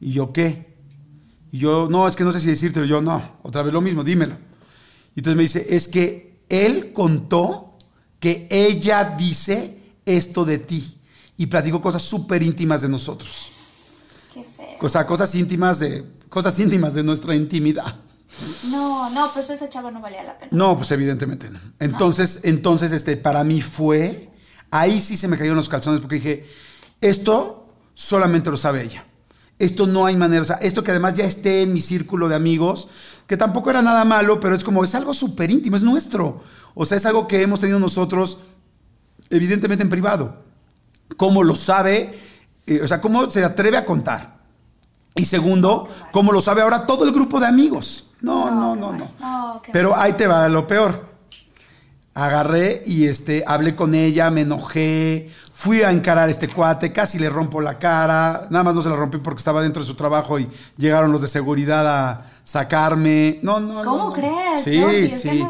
¿Y yo qué? Y yo, no, es que no sé si decírtelo. Yo, no, otra vez lo mismo, dímelo. Y entonces me dice, es que él contó que ella dice esto de ti. Y platicó cosas súper íntimas de nosotros. Qué feo. O sea, cosas íntimas de, cosas íntimas de nuestra intimidad. No, no, pues ese chavo no valía la pena. No, pues evidentemente no. Entonces, entonces, este, para mí fue, ahí sí se me cayeron los calzones porque dije, esto solamente lo sabe ella. Esto no hay manera, o sea, esto que además ya esté en mi círculo de amigos, que tampoco era nada malo, pero es como, es algo súper íntimo, es nuestro. O sea, es algo que hemos tenido nosotros, evidentemente en privado. ¿Cómo lo sabe? Eh, o sea, ¿cómo se atreve a contar? Y segundo, ¿cómo lo sabe ahora todo el grupo de amigos? No, no, no, no. Pero ahí te va lo peor. Agarré y este, hablé con ella, me enojé, fui a encarar a este cuate, casi le rompo la cara, nada más no se la rompí porque estaba dentro de su trabajo y llegaron los de seguridad a sacarme. No, no, ¿Cómo no, crees? Sí, sí.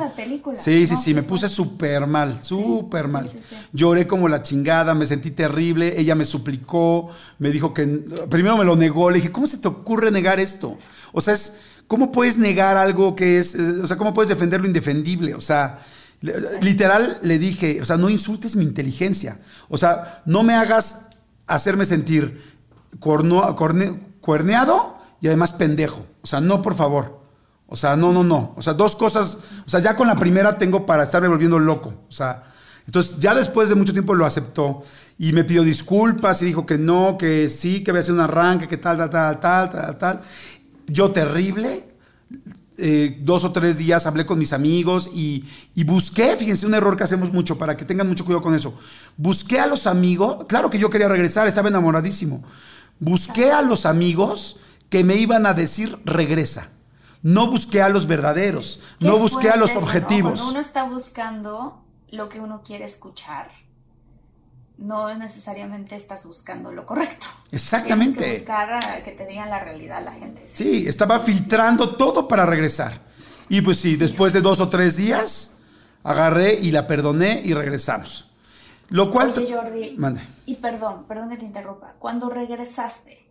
Sí, sí, sí, me puse súper mal, súper mal. Lloré como la chingada, me sentí terrible, ella me suplicó, me dijo que, primero me lo negó, le dije, ¿cómo se te ocurre negar esto? O sea, es ¿Cómo puedes negar algo que es, eh, o sea, cómo puedes defender lo indefendible? O sea, literal le dije, o sea, no insultes mi inteligencia. O sea, no me hagas hacerme sentir cuerneado y además pendejo. O sea, no, por favor. O sea, no, no, no. O sea, dos cosas. O sea, ya con la primera tengo para estarme volviendo loco. O sea, entonces ya después de mucho tiempo lo aceptó y me pidió disculpas y dijo que no, que sí, que había sido un arranque, que tal, tal, tal, tal, tal, tal yo terrible, eh, dos o tres días hablé con mis amigos y, y, busqué, fíjense, un error que hacemos mucho para que tengan mucho cuidado con eso. Busqué a los amigos, claro que yo quería regresar, estaba enamoradísimo. Busqué a los amigos que me iban a decir regresa. No busqué a los verdaderos, no busqué a los objetivos. Cuando uno está buscando lo que uno quiere escuchar, no necesariamente estás buscando lo correcto. Exactamente. Tienes que buscar que te digan la realidad la gente. Sí. estaba filtrando todo para regresar. Y pues sí, después de dos o tres días, agarré y la perdoné y regresamos. Lo cual... Oye, Jordi, y perdón, perdón que te interrumpa. Cuando regresaste,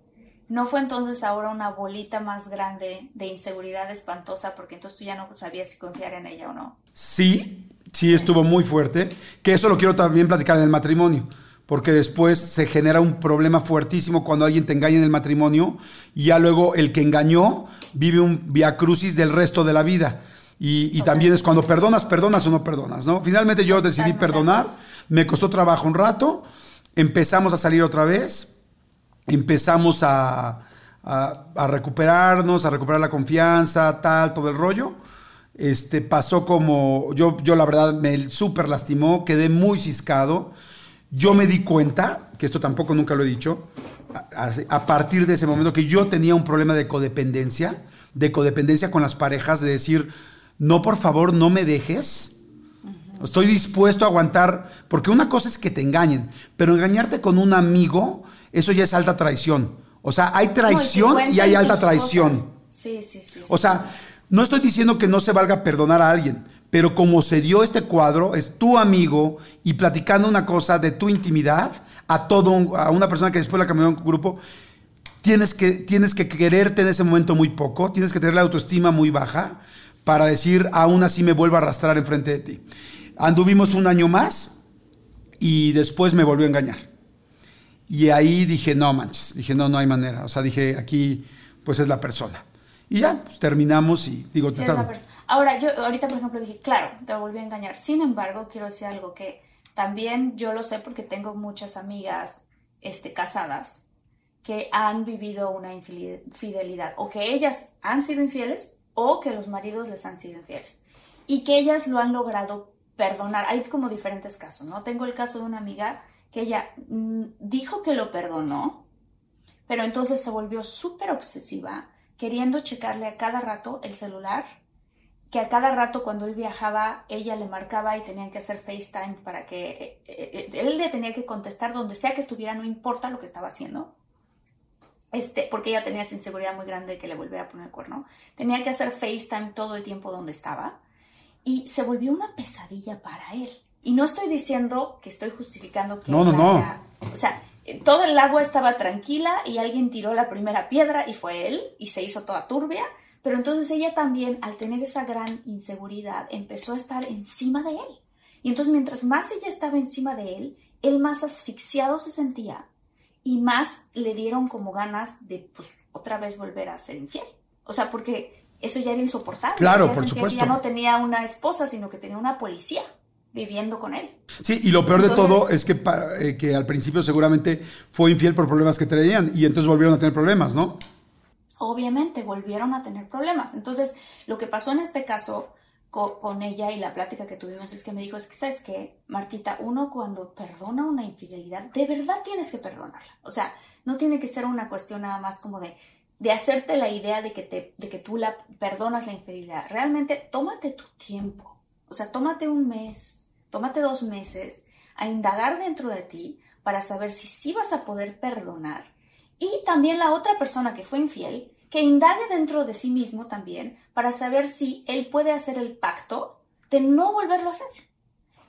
¿no fue entonces ahora una bolita más grande de inseguridad espantosa porque entonces tú ya no sabías si confiar en ella o no? Sí, sí estuvo muy fuerte, que eso lo quiero también platicar en el matrimonio, porque después se genera un problema fuertísimo cuando alguien te engaña en el matrimonio y ya luego el que engañó vive un via crucis del resto de la vida. Y, también es cuando perdonas, perdonas o no perdonas, ¿no? Finalmente yo decidí perdonar, me costó trabajo un rato, empezamos a salir otra vez, empezamos a, a recuperarnos, a recuperar la confianza, tal, todo el rollo. Este, pasó como, yo, yo la verdad me súper lastimó, quedé muy ciscado. Yo me di cuenta, que esto tampoco nunca lo he dicho, a, partir de ese momento que yo tenía un problema de codependencia, de codependencia con las parejas, de decir, no, por favor, no me dejes. Estoy dispuesto a aguantar, porque una cosa es que te engañen, pero engañarte con un amigo, eso ya es alta traición. O sea, hay traición y hay alta traición. Sí, sí, sí. O sea, no estoy diciendo que no se valga perdonar a alguien, pero como se dio este cuadro, es tu amigo y platicando una cosa de tu intimidad a todo a una persona que después la cambió a un grupo, tienes que, tienes que quererte en ese momento muy poco, tienes que tener la autoestima muy baja para decir, aún así me vuelvo a arrastrar enfrente de ti. Anduvimos un año más y después me volvió a engañar. Y ahí dije, no manches, dije, no, no hay manera. O sea, dije, aquí pues es la persona. Y ya, pues terminamos y digo, te Ahora, yo ahorita, por ejemplo, dije, claro, te volví a engañar. Sin embargo, quiero decir algo que también yo lo sé porque tengo muchas amigas este, casadas que han vivido una infidelidad o que ellas han sido infieles o que los maridos les han sido infieles y que ellas lo han logrado perdonar. Hay como diferentes casos, ¿no? Tengo el caso de una amiga que ella mm, dijo que lo perdonó, pero entonces se volvió súper obsesiva queriendo checarle a cada rato el celular, que a cada rato cuando él viajaba ella le marcaba y tenían que hacer FaceTime para que eh, eh, él le tenía que contestar donde sea que estuviera, no importa lo que estaba haciendo. Este, porque ella tenía esa inseguridad muy grande de que le volviera a poner el cuerno. Tenía que hacer FaceTime todo el tiempo donde estaba y se volvió una pesadilla para él. Y no estoy diciendo que estoy justificando que... No, no, no. o sea, todo el agua estaba tranquila y alguien tiró la primera piedra y fue él y se hizo toda turbia. Pero entonces ella también, al tener esa gran inseguridad, empezó a estar encima de él. Y entonces mientras más ella estaba encima de él, él más asfixiado se sentía y más le dieron como ganas de, pues, otra vez volver a ser infiel. O sea, porque eso ya era insoportable. Claro, por supuesto. ya no tenía una esposa, sino que tenía una policía viviendo con él. Sí, y lo peor de todo es que, eh, que al principio seguramente fue infiel por problemas que traían y entonces volvieron a tener problemas, ¿no? Obviamente, volvieron a tener problemas. Entonces, lo que pasó en este caso con, ella y la plática que tuvimos es que me dijo, es que, ¿sabes qué, Martita? Uno cuando perdona una infidelidad, de verdad tienes que perdonarla. O sea, no tiene que ser una cuestión nada más como de, de hacerte la idea de que, te, de que tú la perdonas la infidelidad. Realmente, tómate tu tiempo. O sea, tómate un mes, tómate dos meses a indagar dentro de ti para saber si sí vas a poder perdonar. Y también la otra persona que fue infiel, que indague dentro de sí mismo también para saber si él puede hacer el pacto de no volverlo a hacer.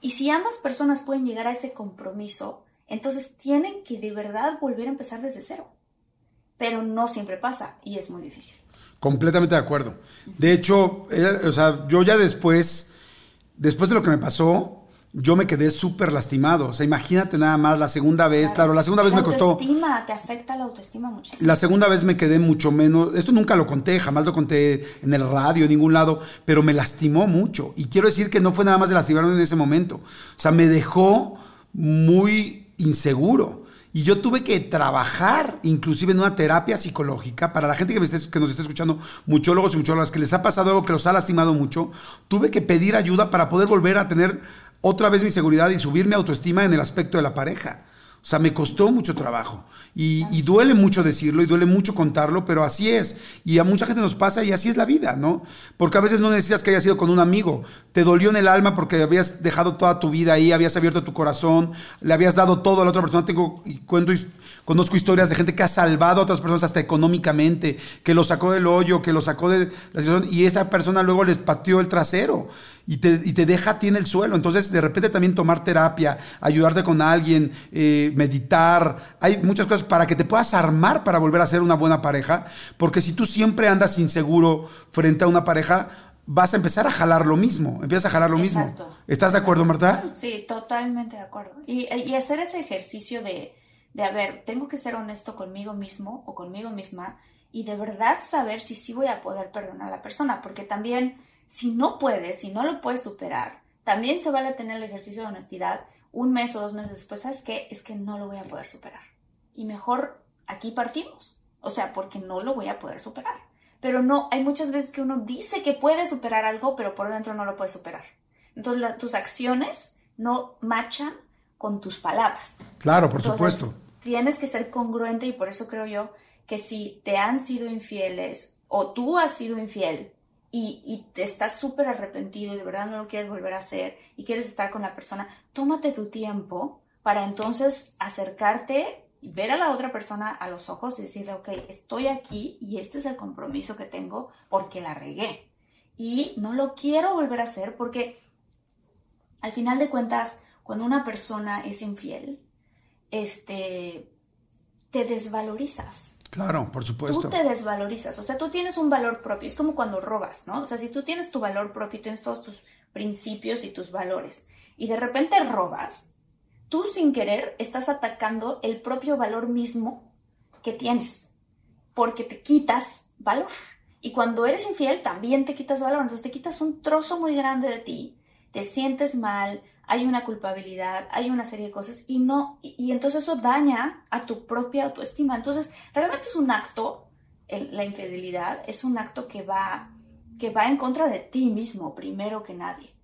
Y si ambas personas pueden llegar a ese compromiso, entonces tienen que de verdad volver a empezar desde cero. Pero no siempre pasa y es muy difícil. Completamente de acuerdo. De hecho, o sea, yo ya después, después de lo que me pasó, yo me quedé súper lastimado. O sea, imagínate nada más, la segunda vez, claro, la segunda vez me costó... La autoestima, te afecta la autoestima muchísimo. La segunda vez me quedé mucho menos, esto nunca lo conté, jamás lo conté en el radio, en ningún lado, pero me lastimó mucho. Y quiero decir que no fue nada más de lastimarme en ese momento. O sea, me dejó muy inseguro. Y yo tuve que trabajar, inclusive en una terapia psicológica, para la gente que, que nos está escuchando, muchólogos y muchólogas, que les ha pasado algo que los ha lastimado mucho, tuve que pedir ayuda para poder volver a tener otra vez mi seguridad y subir mi autoestima en el aspecto de la pareja. O sea, me costó mucho trabajo. Y, duele mucho decirlo y duele mucho contarlo, pero así es. Y a mucha gente nos pasa y así es la vida, ¿no? Porque a veces no necesitas que haya sido con un amigo. Te dolió en el alma porque habías dejado toda tu vida ahí, habías abierto tu corazón, le habías dado todo a la otra persona. Tengo, cuento, conozco historias de gente que ha salvado a otras personas hasta económicamente, que lo sacó del hoyo, que lo sacó de la situación y esta persona luego les pateó el trasero y te, y te deja a ti en el suelo. Entonces, de repente también tomar terapia, ayudarte con alguien, eh, meditar, hay muchas cosas para que te puedas armar para volver a ser una buena pareja, porque si tú siempre andas inseguro frente a una pareja, vas a empezar a jalar lo mismo, empiezas a jalar lo mismo. ¿Estás de acuerdo, Marta? Sí, totalmente de acuerdo. Y, y hacer ese ejercicio de, de, a ver, tengo que ser honesto conmigo mismo o conmigo misma y de verdad saber si sí voy a poder perdonar a la persona, porque también si no puedes, si no lo puedes superar, también se vale tener el ejercicio de honestidad un mes o dos meses después, ¿sabes qué? Es que no lo voy a poder superar. Y mejor aquí partimos. O sea, porque no lo voy a poder superar. Pero no, hay muchas veces que uno dice que puede superar algo, pero por dentro no lo puede superar. Entonces tus acciones no machan con tus palabras. Claro, por supuesto. Tienes que ser congruente y por eso creo yo que si te han sido infieles o tú has sido infiel y, te estás súper arrepentido y de verdad no lo quieres volver a hacer y quieres estar con la persona, tómate tu tiempo para entonces acercarte y ver a la otra persona a los ojos y decirle, ok, estoy aquí y este es el compromiso que tengo porque la regué. Y no lo quiero volver a hacer porque al final de cuentas, cuando una persona es infiel, este, te desvalorizas Claro, por supuesto. Tú te desvalorizas, o sea, tú tienes un valor propio, es como cuando robas, ¿no? O sea, si tú tienes tu valor propio, tienes todos tus principios y tus valores, y de repente robas, tú sin querer estás atacando el propio valor mismo que tienes, porque te quitas valor. Y cuando eres infiel, también te quitas valor, entonces te quitas un trozo muy grande de ti, te sientes mal, hay una culpabilidad, hay una serie de cosas y no, y, entonces eso daña a tu propia autoestima. Entonces, realmente es un acto, la infidelidad es un acto que va, que va en contra de ti mismo, primero que nadie.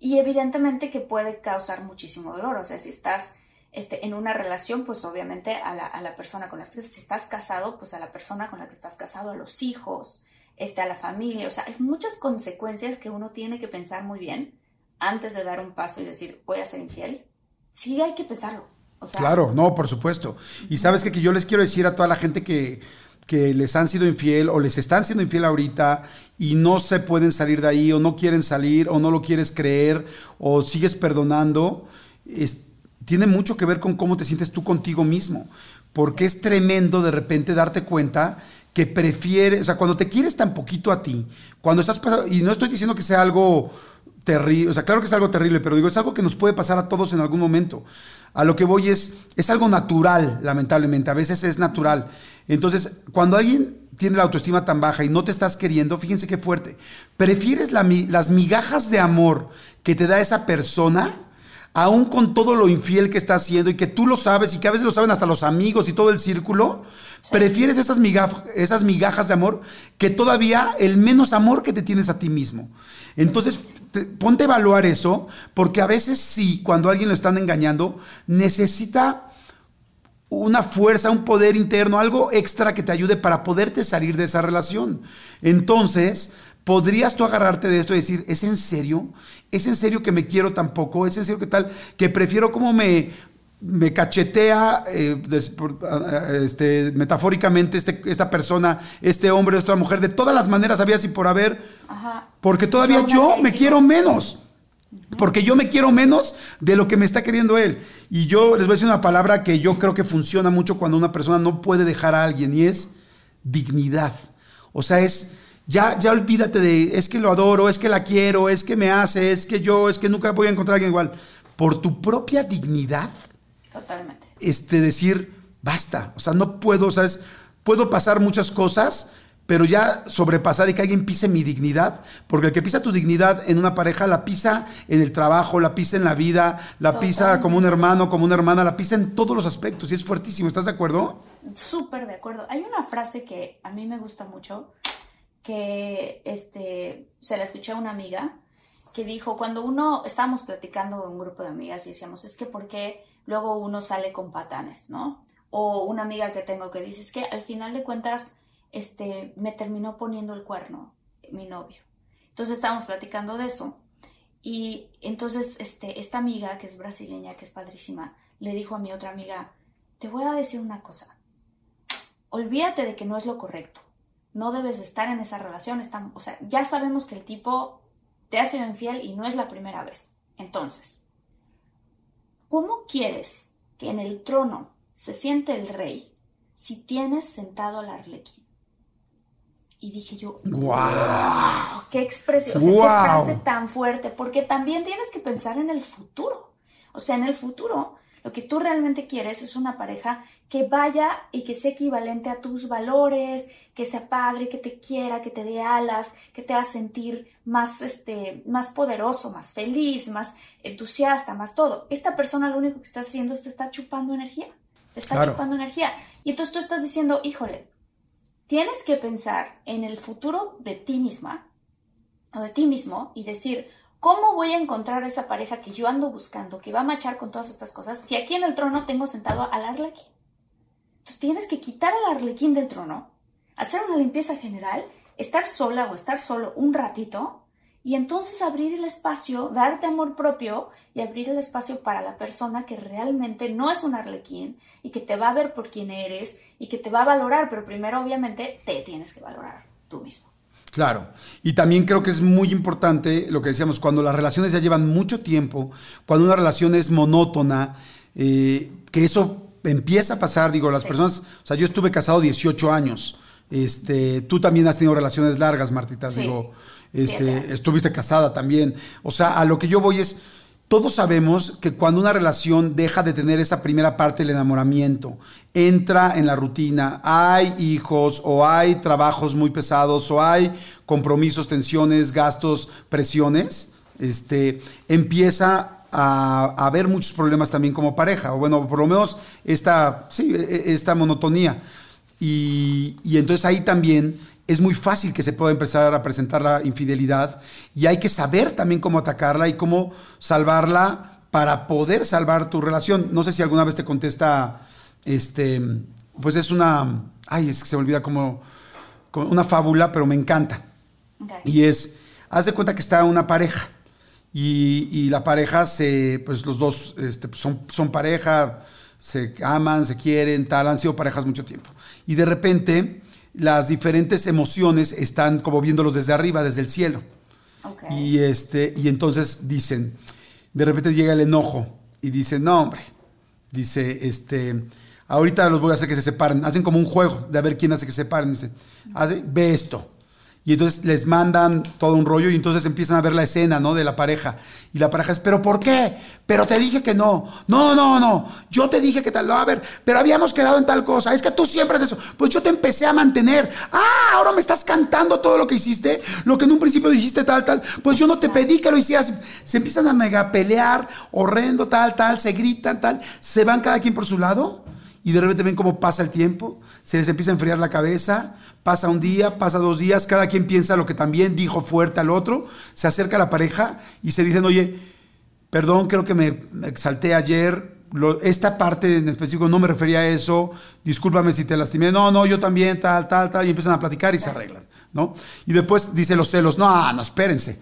Y evidentemente que puede causar muchísimo dolor. O sea, si estás este, en una relación, pues obviamente a la, a la persona con la que estás casado, pues a la persona con la que estás casado, a los hijos, este, a la familia. O sea, hay muchas consecuencias que uno tiene que pensar muy bien antes de dar un paso y decir, voy a ser infiel, sí hay que pensarlo. claro, no, por supuesto. Y sabes que, que, yo les quiero decir a toda la gente que, que les han sido infiel o les están siendo infiel ahorita y no se pueden salir de ahí o no quieren salir o no lo quieres creer o sigues perdonando, tiene mucho que ver con cómo te sientes tú contigo mismo. Porque es tremendo de repente darte cuenta que prefieres, o sea, cuando te quieres tan poquito a ti, cuando estás pasando, y no estoy diciendo que sea algo terrible, o sea, claro que es algo terrible, pero digo, es algo que nos puede pasar a todos en algún momento. A lo que voy es, es algo natural, lamentablemente, a veces es natural. Entonces, cuando alguien tiene la autoestima tan baja y no te estás queriendo, fíjense qué fuerte, prefieres las migajas de amor que te da esa persona, aún con todo lo infiel que está haciendo y que tú lo sabes y que a veces lo saben hasta los amigos y todo el círculo, prefieres esas, esas migajas de amor que todavía el menos amor que te tienes a ti mismo. Entonces, ponte a evaluar eso, porque a veces sí, cuando alguien lo están engañando, necesita una fuerza, un poder interno, algo extra que te ayude para poderte salir de esa relación. Entonces, podrías tú agarrarte de esto y decir, ¿es en serio? ¿Es en serio que me quiero tampoco? ¿Es en serio que tal? Que prefiero como me, me cachetea eh, este, metafóricamente este, esta persona, este hombre, esta mujer, de todas las maneras había y por haber, porque todavía yo me quiero menos. Porque yo me quiero menos de lo que me está queriendo él. Y yo les voy a decir una palabra que yo creo que funciona mucho cuando una persona no puede dejar a alguien y es dignidad. O sea, es, ya, ya olvídate de, es que lo adoro, es que la quiero, es que me hace, es que yo, es que nunca voy a encontrar a alguien igual. Por tu propia dignidad, Totalmente. Este, decir, basta, o sea, no puedo, ¿sabes? Puedo pasar muchas cosas, pero ya sobrepasar y que alguien pise mi dignidad, porque el que pisa tu dignidad en una pareja la pisa en el trabajo, la pisa en la vida, la pisa como un hermano, como una hermana, la pisa en todos los aspectos y es fuertísimo. ¿Estás de acuerdo? Súper de acuerdo. Hay una frase que a mí me gusta mucho, que este, se la escuché a una amiga, que dijo, cuando uno, estábamos platicando en un grupo de amigas y decíamos, es que ¿por qué luego uno sale con patanes, no? O una amiga que tengo que dice, es que al final de cuentas, este, me terminó poniendo el cuerno mi novio. Entonces estábamos platicando de eso. Y entonces este, esta amiga, que es brasileña, que es padrísima, le dijo a mi otra amiga, te voy a decir una cosa. Olvídate de que no es lo correcto. No debes estar en esa relación. o sea, ya sabemos que el tipo te ha sido infiel y no es la primera vez. Entonces, ¿cómo quieres que en el trono se siente el rey si tienes sentado al arlequín. Y dije yo, wow, qué expresión, qué frase tan fuerte, porque también tienes que pensar en el futuro. O sea, en el futuro, lo que tú realmente quieres es una pareja que vaya y que sea equivalente a tus valores, que sea padre, que te quiera, que te dé alas, que te haga sentir más, este, más poderoso, más feliz, más entusiasta, más todo. Esta persona lo único que está haciendo es te está chupando energía te está chupando energía. Y entonces tú estás diciendo, híjole, tienes que pensar en el futuro de ti misma o de ti mismo y decir, ¿cómo voy a encontrar esa pareja que yo ando buscando, que va a machar con todas estas cosas, si aquí en el trono tengo sentado al arlequín? Entonces tienes que quitar al arlequín del trono, hacer una limpieza general, estar sola o estar solo un ratito y entonces abrir el espacio, darte amor propio y abrir el espacio para la persona que realmente no es un arlequín y que te va a ver por quien eres y que te va a valorar, pero primero obviamente te tienes que valorar tú mismo. Claro, y también creo que es muy importante lo que decíamos, cuando las relaciones ya llevan mucho tiempo, cuando una relación es monótona, eh, que eso empieza a pasar, digo, las personas, o sea, yo estuve casado 18 años, este, tú también has tenido relaciones largas, Martita, digo, este, estuviste casada también. O sea, a lo que yo voy es, todos sabemos que cuando una relación deja de tener esa primera parte del enamoramiento, entra en la rutina, hay hijos o hay trabajos muy pesados o hay compromisos, tensiones, gastos, presiones, este, empieza a, haber muchos problemas también como pareja, o bueno, por lo menos esta, sí, e, e, esta monotonía. Y, y entonces ahí también es muy fácil que se pueda empezar a presentar la infidelidad y hay que saber también cómo atacarla y cómo salvarla para poder salvar tu relación. No sé si alguna vez te contesta, este, pues es una, ay, es que se me olvida como, una fábula, pero me encanta. Y es, haz de cuenta que está una pareja y, la pareja se, pues los dos este, son, son pareja, se aman, se quieren, tal, han sido parejas mucho tiempo. Y de repente las diferentes emociones están como viéndolos desde arriba, desde el cielo. Y, este, y entonces dicen, de repente llega el enojo y dicen, no, hombre, dice, este, ahorita los voy a hacer que se separen. Hacen como un juego de a ver quién hace que se separen. Dice, ve esto. Y entonces les mandan todo un rollo y entonces empiezan a ver la escena, ¿no? De la pareja. Y la pareja es, ¿pero por qué? Pero te dije que no. No, no, no. Yo te dije que tal. No, a ver, pero habíamos quedado en tal cosa. Es que tú siempre haces eso. Pues yo te empecé a mantener. Ah, ahora me estás cantando todo lo que hiciste. Lo que en un principio dijiste tal, tal. Pues yo no te pedí que lo hicieras. Se empiezan a mega pelear, horrendo, tal, tal. Se gritan, tal. Se van cada quien por su lado. Y de repente ven cómo pasa el tiempo. Se les empieza a enfriar la cabeza Pasa un día, pasa dos días, cada quien piensa lo que también dijo fuerte al otro, se acerca a la pareja y se dicen, oye, perdón, creo que me exalté ayer, esta parte en específico no me refería a eso, discúlpame si te lastimé, no, no, yo también, tal, tal, tal, y empiezan a platicar y se arreglan, ¿no? Y después dice los celos, no, no, espérense,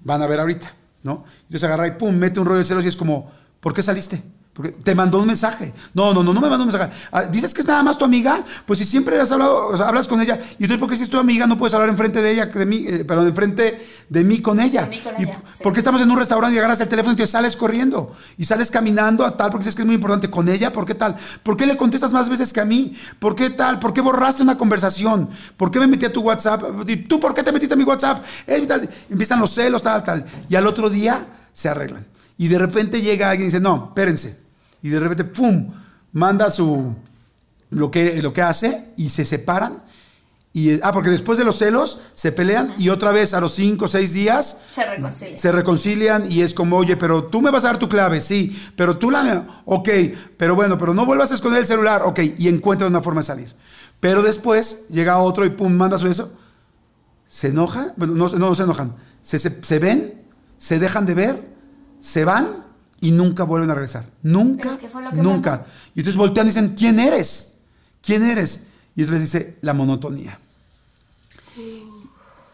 van a ver ahorita, ¿no? Entonces agarra y pum, mete un rollo de celos y es como, ¿por qué saliste? Porque te mandó un mensaje. No, no, no, no me mandó un mensaje. Ah, Dices que es nada más tu amiga, pues si siempre has hablado, hablas con ella, y entonces ¿por qué si es tu amiga no puedes hablar enfrente de ella, de mí, eh, perdón, enfrente de mí con ella? y, Porque estamos en un restaurante y agarras el teléfono y te sales corriendo y sales caminando a tal porque dices que es muy importante con ella, ¿por qué tal? ¿Por qué le contestas más veces que a mí? ¿Por qué tal? ¿Por qué borraste una conversación? ¿Por qué me metí a tu WhatsApp? ¿Tú por qué te metiste a mi WhatsApp? Eh, Empiezan los celos, tal, tal. Y al otro día se arreglan. Y de repente llega alguien y dice, no, espérense y de repente, ¡pum!, manda su, lo que, lo que hace y se separan. Y, ah, porque después de los celos se pelean y otra vez a los cinco o seis días Se reconcilian. se reconcilian y es como, oye, pero tú me vas a dar tu clave, sí, pero tú la... Ok, pero bueno, pero no vuelvas a esconder el celular, ok, y encuentran una forma de salir. Pero después llega otro y pum, manda su eso. Se enoja, bueno, no, no, se enojan, se, se, se ven, se dejan de ver, se van y nunca vuelven a regresar. Nunca, ¿Pero qué fue lo que nunca. mandó? Y entonces voltean y dicen, ¿quién eres? ¿Quién eres? Y él les dice, la monotonía.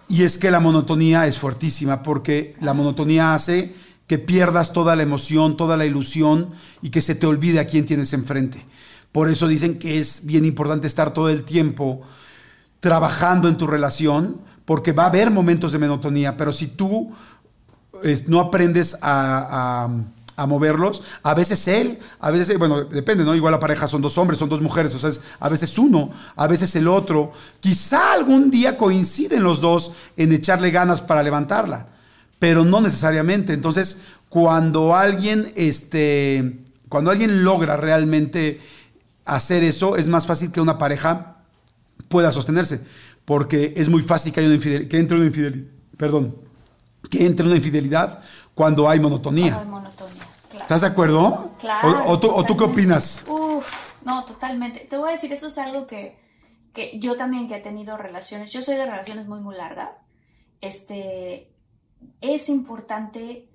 Y es que la monotonía es fuertísima porque la monotonía hace que pierdas toda la emoción, toda la ilusión y que se te olvide a quién tienes enfrente. Por eso dicen que es bien importante estar todo el tiempo trabajando en tu relación porque va a haber momentos de monotonía, pero si tú es, no aprendes a, a- a moverlos, a veces él, a veces, bueno, depende, ¿no? Igual la pareja son dos hombres, son dos mujeres, o sea, a veces uno, a veces el otro. Quizá algún día coinciden los dos en echarle ganas para levantarla, pero no necesariamente. Entonces, cuando alguien, este, cuando alguien logra realmente hacer eso, es más fácil que una pareja pueda sostenerse, porque es muy fácil que, haya infidel- que entre una infidelidad, perdón, que entre una infidelidad cuando hay monotonía. Ay, monotonía, claro. ¿Estás de acuerdo? Claro. ¿O, o tú, o tú qué opinas? Uf, no, totalmente. Te voy a decir, eso es algo que, que yo también que he tenido relaciones, yo soy de relaciones muy, muy largas. Este, es importante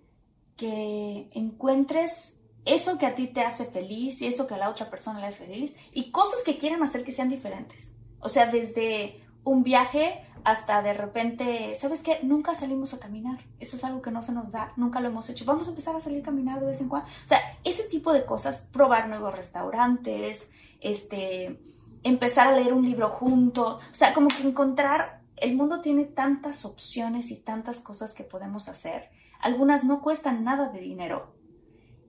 que encuentres eso que a ti te hace feliz y eso que a la otra persona le hace feliz y cosas que quieran hacer que sean diferentes. O sea, desde un viaje hasta de repente, ¿sabes qué? Nunca salimos a caminar. Eso es algo que no se nos da, nunca lo hemos hecho. Vamos a empezar a salir a caminar de vez en cuando. O sea, ese tipo de cosas, probar nuevos restaurantes, este, empezar a leer un libro juntos. O sea, como que encontrar, el mundo tiene tantas opciones y tantas cosas que podemos hacer. Algunas no cuestan nada de dinero.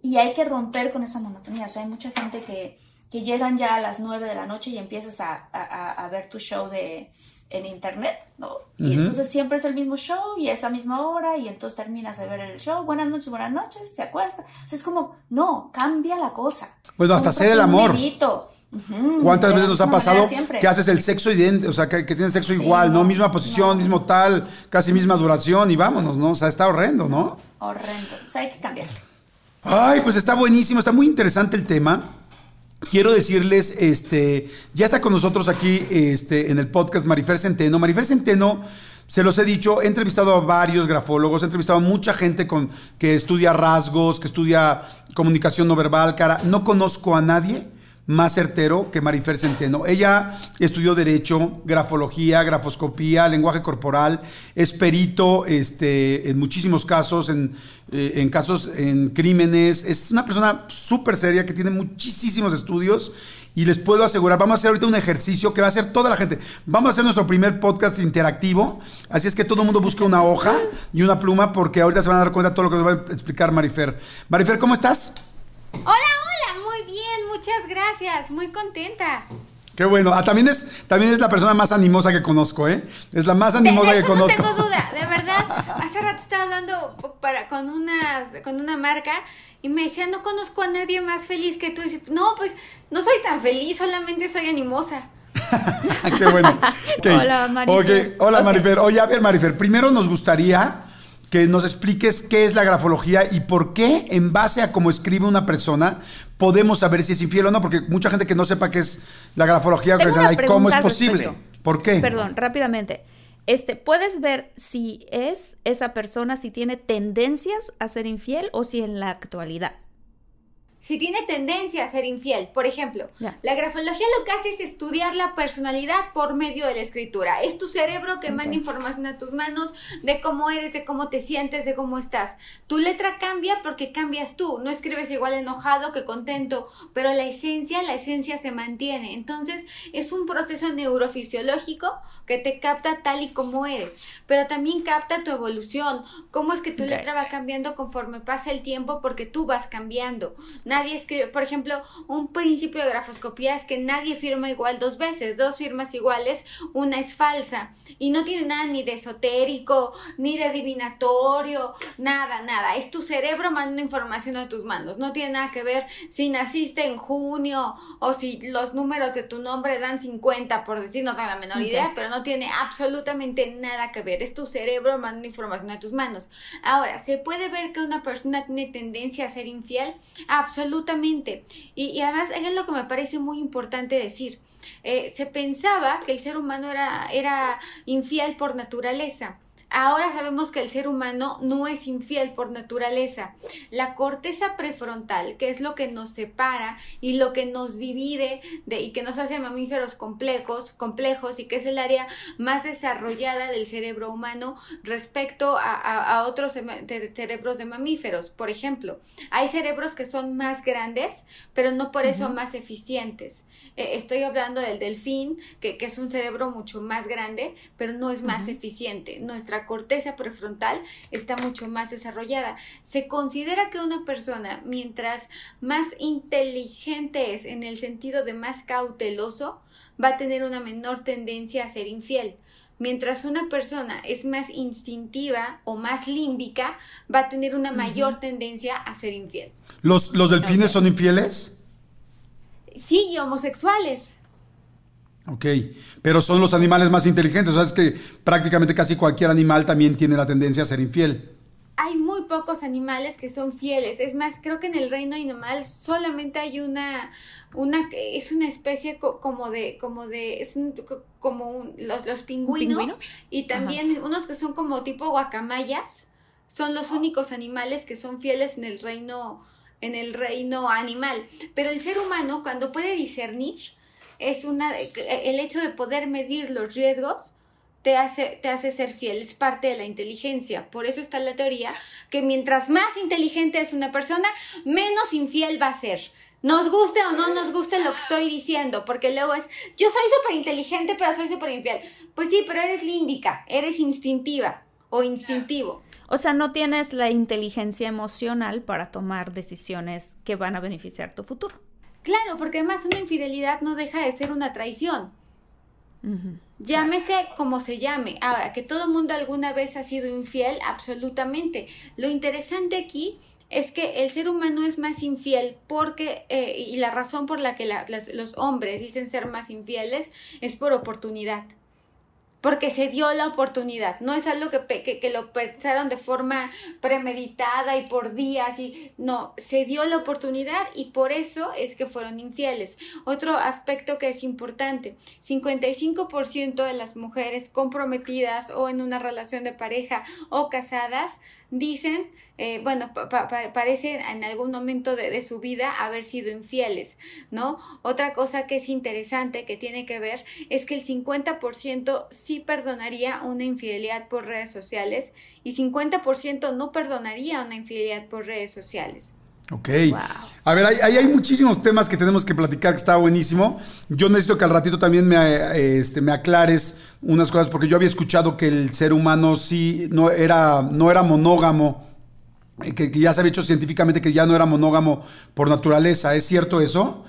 Y hay que romper con esa monotonía. O sea, hay mucha gente que, que llegan ya a las 9 de la noche y empiezas a, a- a- a ver tu show de, en internet, ¿no? Y entonces siempre es el mismo show y a esa misma hora y entonces terminas de ver el show. Buenas noches, buenas noches, se acuesta. O sea, es como, no, cambia la cosa. Bueno, hasta hacer el amor. librito. Ujú, ¿Cuántas veces nos ha pasado que haces el sexo idéntico, o sea, que, que tienes sexo Sí, igual, ¿no? no, Misma posición, no. mismo tal, casi misma duración y vámonos, ¿no? O sea, está horrendo, ¿no? Horrendo. O sea, hay que cambiar. Ay, pues está buenísimo, está muy interesante el tema. Quiero decirles, este, ya está con nosotros aquí este, en el podcast Marifer Centeno. Marifer Centeno, se los he dicho, he entrevistado a varios grafólogos, he entrevistado a mucha gente con, que estudia rasgos, que estudia comunicación no verbal, cara. No conozco a nadie más certero que Marifer Centeno. Ella estudió Derecho, Grafología, Grafoscopía, Lenguaje Corporal, es perito este, en muchísimos casos, en, eh, en casos, en crímenes. Es una persona súper seria que tiene muchísimos estudios y les puedo asegurar, vamos a hacer ahorita un ejercicio que va a hacer toda la gente. Vamos a hacer nuestro primer podcast interactivo, así es que todo el mundo busque una hoja y una pluma porque ahorita se van a dar cuenta de todo lo que nos va a explicar Marifer. Marifer, ¿cómo estás? Hola, hola, muy bien, muchas gracias, muy contenta. Qué bueno. Ah, también es, también es la persona más animosa que conozco, ¿eh? Es la más animosa de que eso no conozco. tengo duda, de verdad. Hace rato estaba hablando para, con, una, con una marca y me decía, no conozco a nadie más feliz que tú. Y dice, no, pues no soy tan feliz, solamente soy animosa. Qué bueno. Hola, Marifer. Hola, Ok. Marifer. Oye, a ver, Marifer, primero nos gustaría que nos expliques qué es la grafología y por qué, en base a cómo escribe una persona, podemos saber si es infiel o no, porque mucha gente que no sepa qué es la grafología, "Ay, ¿cómo es posible? respecto. ¿Por qué? Perdón, rápidamente. Este, ¿puedes ver si es esa persona, si tiene tendencias a ser infiel o si en la actualidad? Si tiene tendencia a ser infiel, por ejemplo, la grafología lo que hace es estudiar la personalidad por medio de la escritura. Es tu cerebro que manda información a tus manos de cómo eres, de cómo te sientes, de cómo estás. Tu letra cambia porque cambias tú. No escribes igual enojado que contento, pero la esencia, la esencia se mantiene. Entonces, es un proceso neurofisiológico que te capta tal y como eres, pero también capta tu evolución, cómo es que tu letra va cambiando conforme pasa el tiempo porque tú vas cambiando. Nadie escribe, por ejemplo, un principio de grafoscopía es que nadie firma igual dos veces, dos firmas iguales, una es falsa y no tiene nada ni de esotérico, ni de adivinatorio, nada, nada. Es tu cerebro mandando información a tus manos. No tiene nada que ver si naciste en junio o si los números de tu nombre dan 50, por decir, no tengo la menor idea, pero no tiene absolutamente nada que ver. Es tu cerebro mandando información a tus manos. Ahora, ¿se puede ver que una persona tiene tendencia a ser infiel? Absolutamente. Y, además es lo que me parece muy importante decir. Eh, se pensaba que el ser humano era, era infiel por naturaleza. Ahora sabemos que el ser humano no es infiel por naturaleza. La corteza prefrontal, que es lo que nos separa y lo que nos divide de, y que nos hace mamíferos complejos, complejos y que es el área más desarrollada del cerebro humano respecto a, otros cerebros de mamíferos. Por ejemplo, hay cerebros que son más grandes, pero no por eso más eficientes. Eh, estoy hablando del delfín, que, es un cerebro mucho más grande, pero no es más eficiente. Nuestra corteza prefrontal está mucho más desarrollada. Se considera que una persona, mientras más inteligente es en el sentido de más cauteloso, va a tener una menor tendencia a ser infiel. Mientras una persona es más instintiva o más límbica, va a tener una mayor tendencia a ser infiel. ¿Los, los delfines son infieles? Sí, y homosexuales. Ok, pero son los animales más inteligentes, o sea, es que prácticamente casi cualquier animal también tiene la tendencia a ser infiel. Hay muy pocos animales que son fieles, es más, creo que en el reino animal solamente hay una, una, es una especie como de, como de, es como los, pingüinos y también unos que son como tipo guacamayas, son los únicos animales que son fieles en el reino, en el reino animal, pero el ser humano cuando puede discernir, es una, el hecho de poder medir los riesgos te hace, te hace ser fiel, es parte de la inteligencia. Por eso está la teoría que mientras más inteligente es una persona, menos infiel va a ser. Nos guste o no nos guste lo que estoy diciendo, porque luego es, yo soy súper inteligente, pero soy súper infiel. Pues sí, pero eres límbica, eres instintiva o instintivo. O sea, no tienes la inteligencia emocional para tomar decisiones que van a beneficiar tu futuro. Claro, porque además una infidelidad no deja de ser una traición. Llámese como se llame. Ahora, que todo mundo alguna vez ha sido infiel, absolutamente. Lo interesante aquí es que el ser humano es más infiel porque, eh, y la razón por la que los hombres dicen ser más infieles es por oportunidad porque se dio la oportunidad, no es algo que, que, lo pensaron de forma premeditada y por días, y no, se dio la oportunidad y por eso es que fueron infieles. Otro aspecto que es importante, 55% de las mujeres comprometidas o en una relación de pareja o casadas dicen, eh, bueno, parecen en algún momento de, su vida haber sido infieles, ¿no? Otra cosa que es interesante que tiene que ver es que el 50% sí perdonaría una infidelidad por redes sociales y 50% no perdonaría una infidelidad por redes sociales. Ok. A ver, ahí hay, muchísimos temas que tenemos que platicar, que está buenísimo. Yo necesito que al ratito también me, este, me aclares unas cosas, porque yo había escuchado que el ser humano sí no era, no era monógamo, eh, que, ya se había hecho científicamente que ya no era monógamo por naturaleza. ¿Es cierto eso?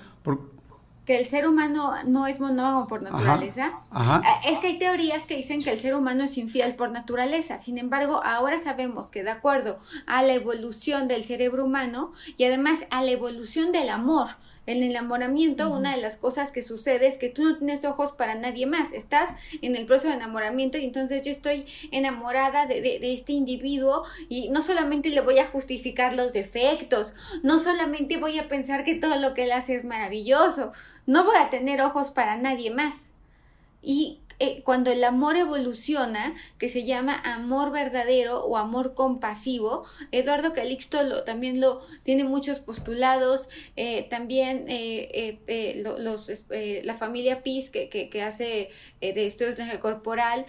que el ser humano no es monógamo por naturaleza. Eh, es que hay teorías que dicen que el ser humano es infiel por naturaleza. Sin embargo, ahora sabemos que de acuerdo a la evolución del cerebro humano y además a la evolución del amor, en el enamoramiento, una de las cosas que sucede es que tú no tienes ojos para nadie más. Estás en el proceso de enamoramiento y entonces yo estoy enamorada de, de, este individuo y no solamente le voy a justificar los defectos, no solamente voy a pensar que todo lo que él hace es maravilloso, no voy a tener ojos para nadie más. Y eh, cuando el amor evoluciona, que se llama amor verdadero o amor compasivo, Eduardo Calixto lo, también lo tiene muchos postulados, eh, también eh, los, la familia PIS que, que, que hace de estudios de corporal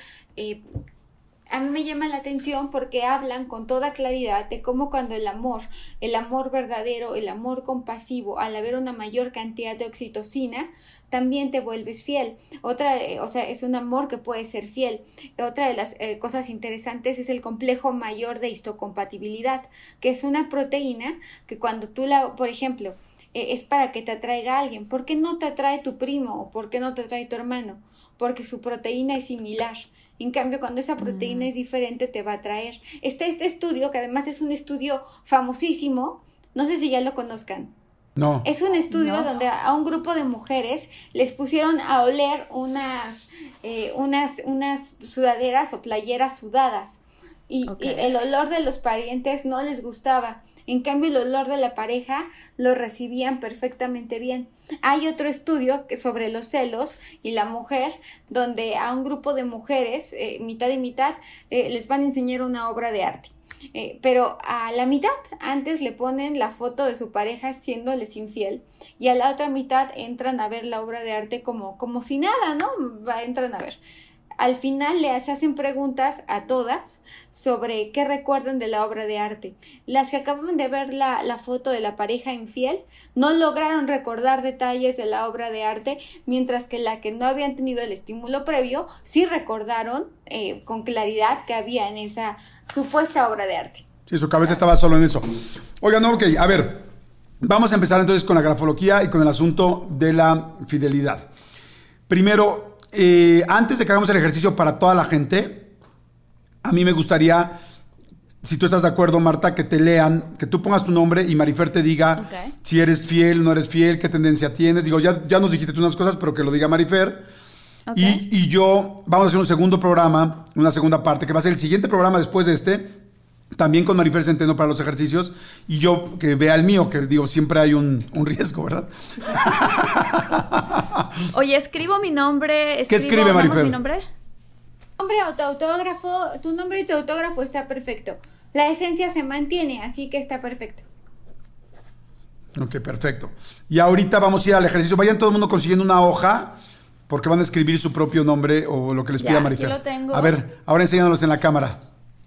a mí me llama la atención porque hablan con toda claridad de cómo cuando el amor, el amor verdadero, el amor compasivo, al haber una mayor cantidad de oxitocina, también te vuelves fiel. Otra, eh, o sea, es un amor que puede ser fiel. Otra de las eh, cosas interesantes es el complejo mayor de histocompatibilidad, que es una proteína que cuando tú la, por ejemplo, eh, es para que te atraiga a alguien. ¿Por qué no te atrae tu primo o por qué no te atrae tu hermano? Porque su proteína es similar. En cambio, cuando esa proteína es diferente, te va a atraer. Está este estudio, que además es un estudio famosísimo, no sé si ya lo conozcan. No. Es un estudio donde a un grupo de mujeres les pusieron a oler unas, eh, unas, unas sudaderas o playeras sudadas. Y, y, el olor de los parientes no les gustaba. En cambio, el olor de la pareja lo recibían perfectamente bien. Hay otro estudio sobre los celos y la mujer, donde a un grupo de mujeres, eh, mitad y mitad, eh, les van a enseñar una obra de arte. Eh, pero a la mitad antes le ponen la foto de su pareja siéndoles infiel y a la otra mitad entran a ver la obra de arte como, como si nada, ¿no? Entran a ver al final le hacen preguntas a todas sobre qué recuerdan de la obra de arte. Las que acaban de ver la, la, foto de la pareja infiel no lograron recordar detalles de la obra de arte, mientras que la que no habían tenido el estímulo previo sí recordaron eh, con claridad que había en esa supuesta obra de arte. Sí, su cabeza estaba solo en eso. Oigan, no, ok, a ver, vamos a empezar entonces con la grafología y con el asunto de la fidelidad. Primero, eh, antes de que hagamos el ejercicio para toda la gente, a mí me gustaría, si tú estás de acuerdo, Marta, que te lean, que tú pongas tu nombre y Marifer te diga si eres fiel, no eres fiel, qué tendencia tienes. Digo, ya, ya nos dijiste tú unas cosas, pero que lo diga Marifer. Y, y yo, vamos a hacer un segundo programa, una segunda parte, que va a ser el siguiente programa después de este, también con Marifer Centeno para los ejercicios, y yo que vea el mío, que digo, siempre hay un, un riesgo, ¿verdad? Oye, escribo mi nombre. ¿Qué escribo- escribe, ¿damos Marifer? mi nombre? Nombre o tu autógrafo, tu nombre y tu autógrafo está perfecto. La esencia se mantiene, así que está perfecto. Ok, perfecto. Y ahorita vamos a ir al ejercicio. Vayan todo el mundo consiguiendo una hoja, porque van a escribir su propio nombre o lo que les pida aquí Marifer. lo tengo. A ver, ahora enséñanos en la cámara.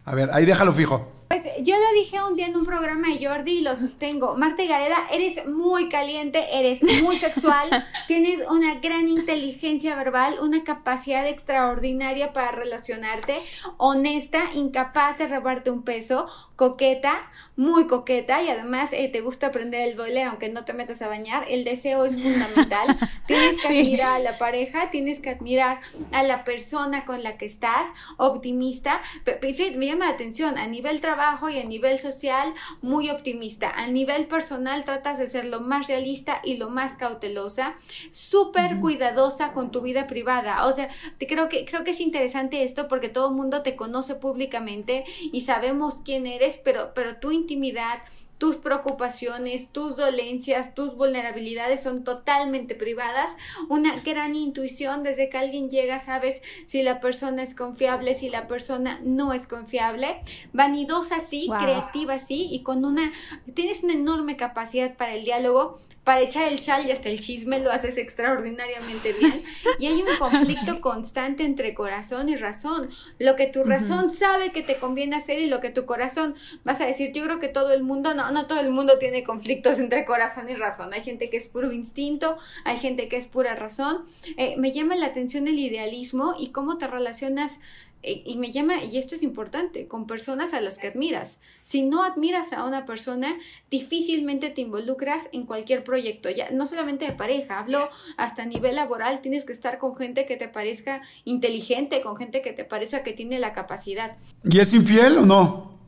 A ver, ahí déjalo fijo. Pues yo lo dije un día en un programa de Jordi y lo sostengo. Marta Gareda, eres muy caliente, eres muy sexual, tienes una gran inteligencia verbal, una capacidad extraordinaria para relacionarte, honesta, incapaz de robarte un peso, coqueta, muy coqueta y además eh, te gusta aprender el boiler aunque no te metas a bañar. El deseo es fundamental. tienes que admirar a la pareja, tienes que admirar a la persona con la que estás, optimista. Pe- pe- fíjate, me llama la atención, a nivel trabajo y a nivel social, muy optimista. A nivel personal, tratas de ser lo más realista y lo más cautelosa, súper cuidadosa con tu vida privada. O sea, te creo que, creo que es interesante esto porque todo el mundo te conoce públicamente y sabemos quién eres, pero, pero tu intimidad, tus preocupaciones, tus dolencias, tus vulnerabilidades son totalmente privadas. Una gran intuición desde que alguien llega, sabes si la persona es confiable, si la persona no es confiable. Vanidosa sí, Wow. creativa sí, y con una, tienes una enorme capacidad para el diálogo. Para echar el chal y hasta el chisme lo haces extraordinariamente bien. Y hay un conflicto constante entre corazón y razón. Lo que tu razón sabe que te conviene hacer y lo que tu corazón vas a decir, yo creo que todo el mundo, no, no todo el mundo tiene conflictos entre corazón y razón. Hay gente que es puro instinto, hay gente que es pura razón. Eh, me llama la atención el idealismo y cómo te relacionas y me llama, y esto es importante, con personas a las que admiras. Si no admiras a una persona, difícilmente te involucras en cualquier proyecto, ya no solamente de pareja, hablo hasta a nivel laboral, tienes que estar con gente que te parezca inteligente, con gente que te parezca que tiene la capacidad. ¿Y es infiel o no?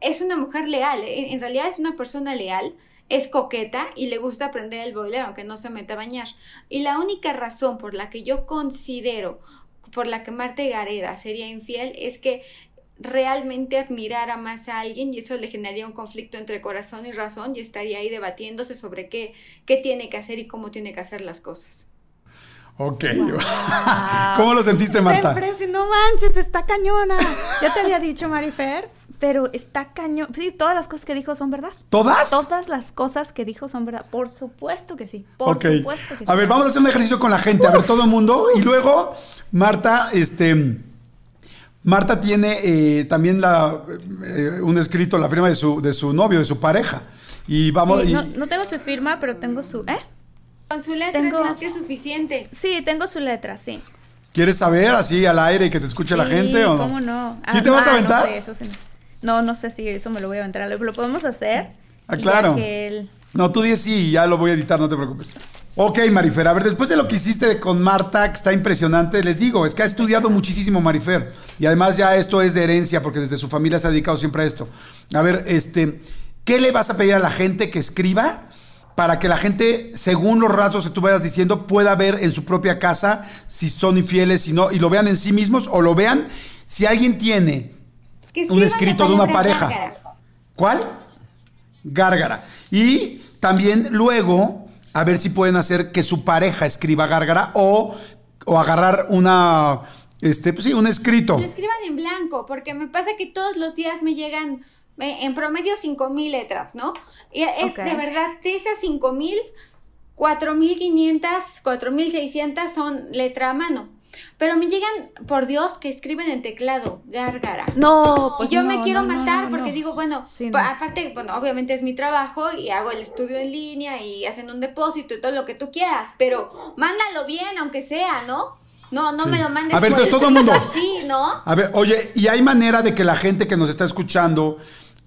Es una mujer leal, eh, en realidad es una persona leal. Es coqueta y le gusta aprender el boiler aunque no se meta a bañar. Y la única razón por la que yo considero por la que Marta Gareda sería infiel es que realmente admirara más a alguien y eso le generaría un conflicto entre corazón y razón y estaría ahí debatiéndose sobre qué, qué tiene que hacer y cómo tiene que hacer las cosas. Ok. ¿Cómo lo sentiste, Marta? Siempre, si no manches, está cañona. Ya te había dicho, Marifer, pero está cañón. Sí, todas las cosas que dijo son verdad. ¿Todas? Todas las cosas que dijo son verdad. Por supuesto que sí. Por supuesto que sí. A ver, vamos a hacer un ejercicio con la gente. A ver, todo el mundo. Y luego, Marta, este. Marta tiene eh, también la, eh, un escrito, la firma de su, de su novio, de su pareja. Y vamos. Sí, y- no, no tengo su firma, pero tengo su. ¿Eh? Con su letra Tengo- es más que suficiente. Sí, tengo su letra, sí. ¿Quieres saber así al aire y que te escuche la gente o no? ¿Cómo no? ¿Sí te vas a ah, aventar? No, sé, eso sí. No, no sé si eso me lo voy a aventar. Lo, podemos hacer. Ah, claro. No, tú dices sí y ya lo voy a editar, no te preocupes. Ok, Marifer, a ver, después de lo que hiciste con Marta, que está impresionante, les digo, es que ha estudiado muchísimo Marifer. Y además ya esto es de herencia, porque desde su familia se ha dedicado siempre a esto. A ver, este, ¿qué le vas a pedir a la gente que escriba? Para que la gente, según los rasgos que tú vayas diciendo, pueda ver en su propia casa si son infieles, si no, y lo vean en sí mismos o lo vean si alguien tiene Que un escrito de una pareja. gárgara. ¿Cuál? Gárgara. Y también luego, a ver si pueden hacer que su pareja escriba gárgara o, o agarrar una, este, pues sí, un escrito. Lo escriban en blanco, porque me pasa que todos los días me llegan eh, en promedio 5000 letras, ¿no? Y es de verdad, de esas 5000, 4500, 4600 son letra a mano. Pero me llegan, por Dios, que escriben en teclado, gárgara. No, pues y yo no, me quiero no, matar no, porque no. digo, bueno, Sí, pa- no. aparte, bueno, obviamente es mi trabajo y hago el estudio en línea y hacen un depósito y todo lo que tú quieras, pero mándalo bien, aunque sea, ¿no? No, no Sí. me lo mandes A ver, por entonces, todo el mundo. así, ¿no? A ver, oye, ¿y hay manera de que la gente que nos está escuchando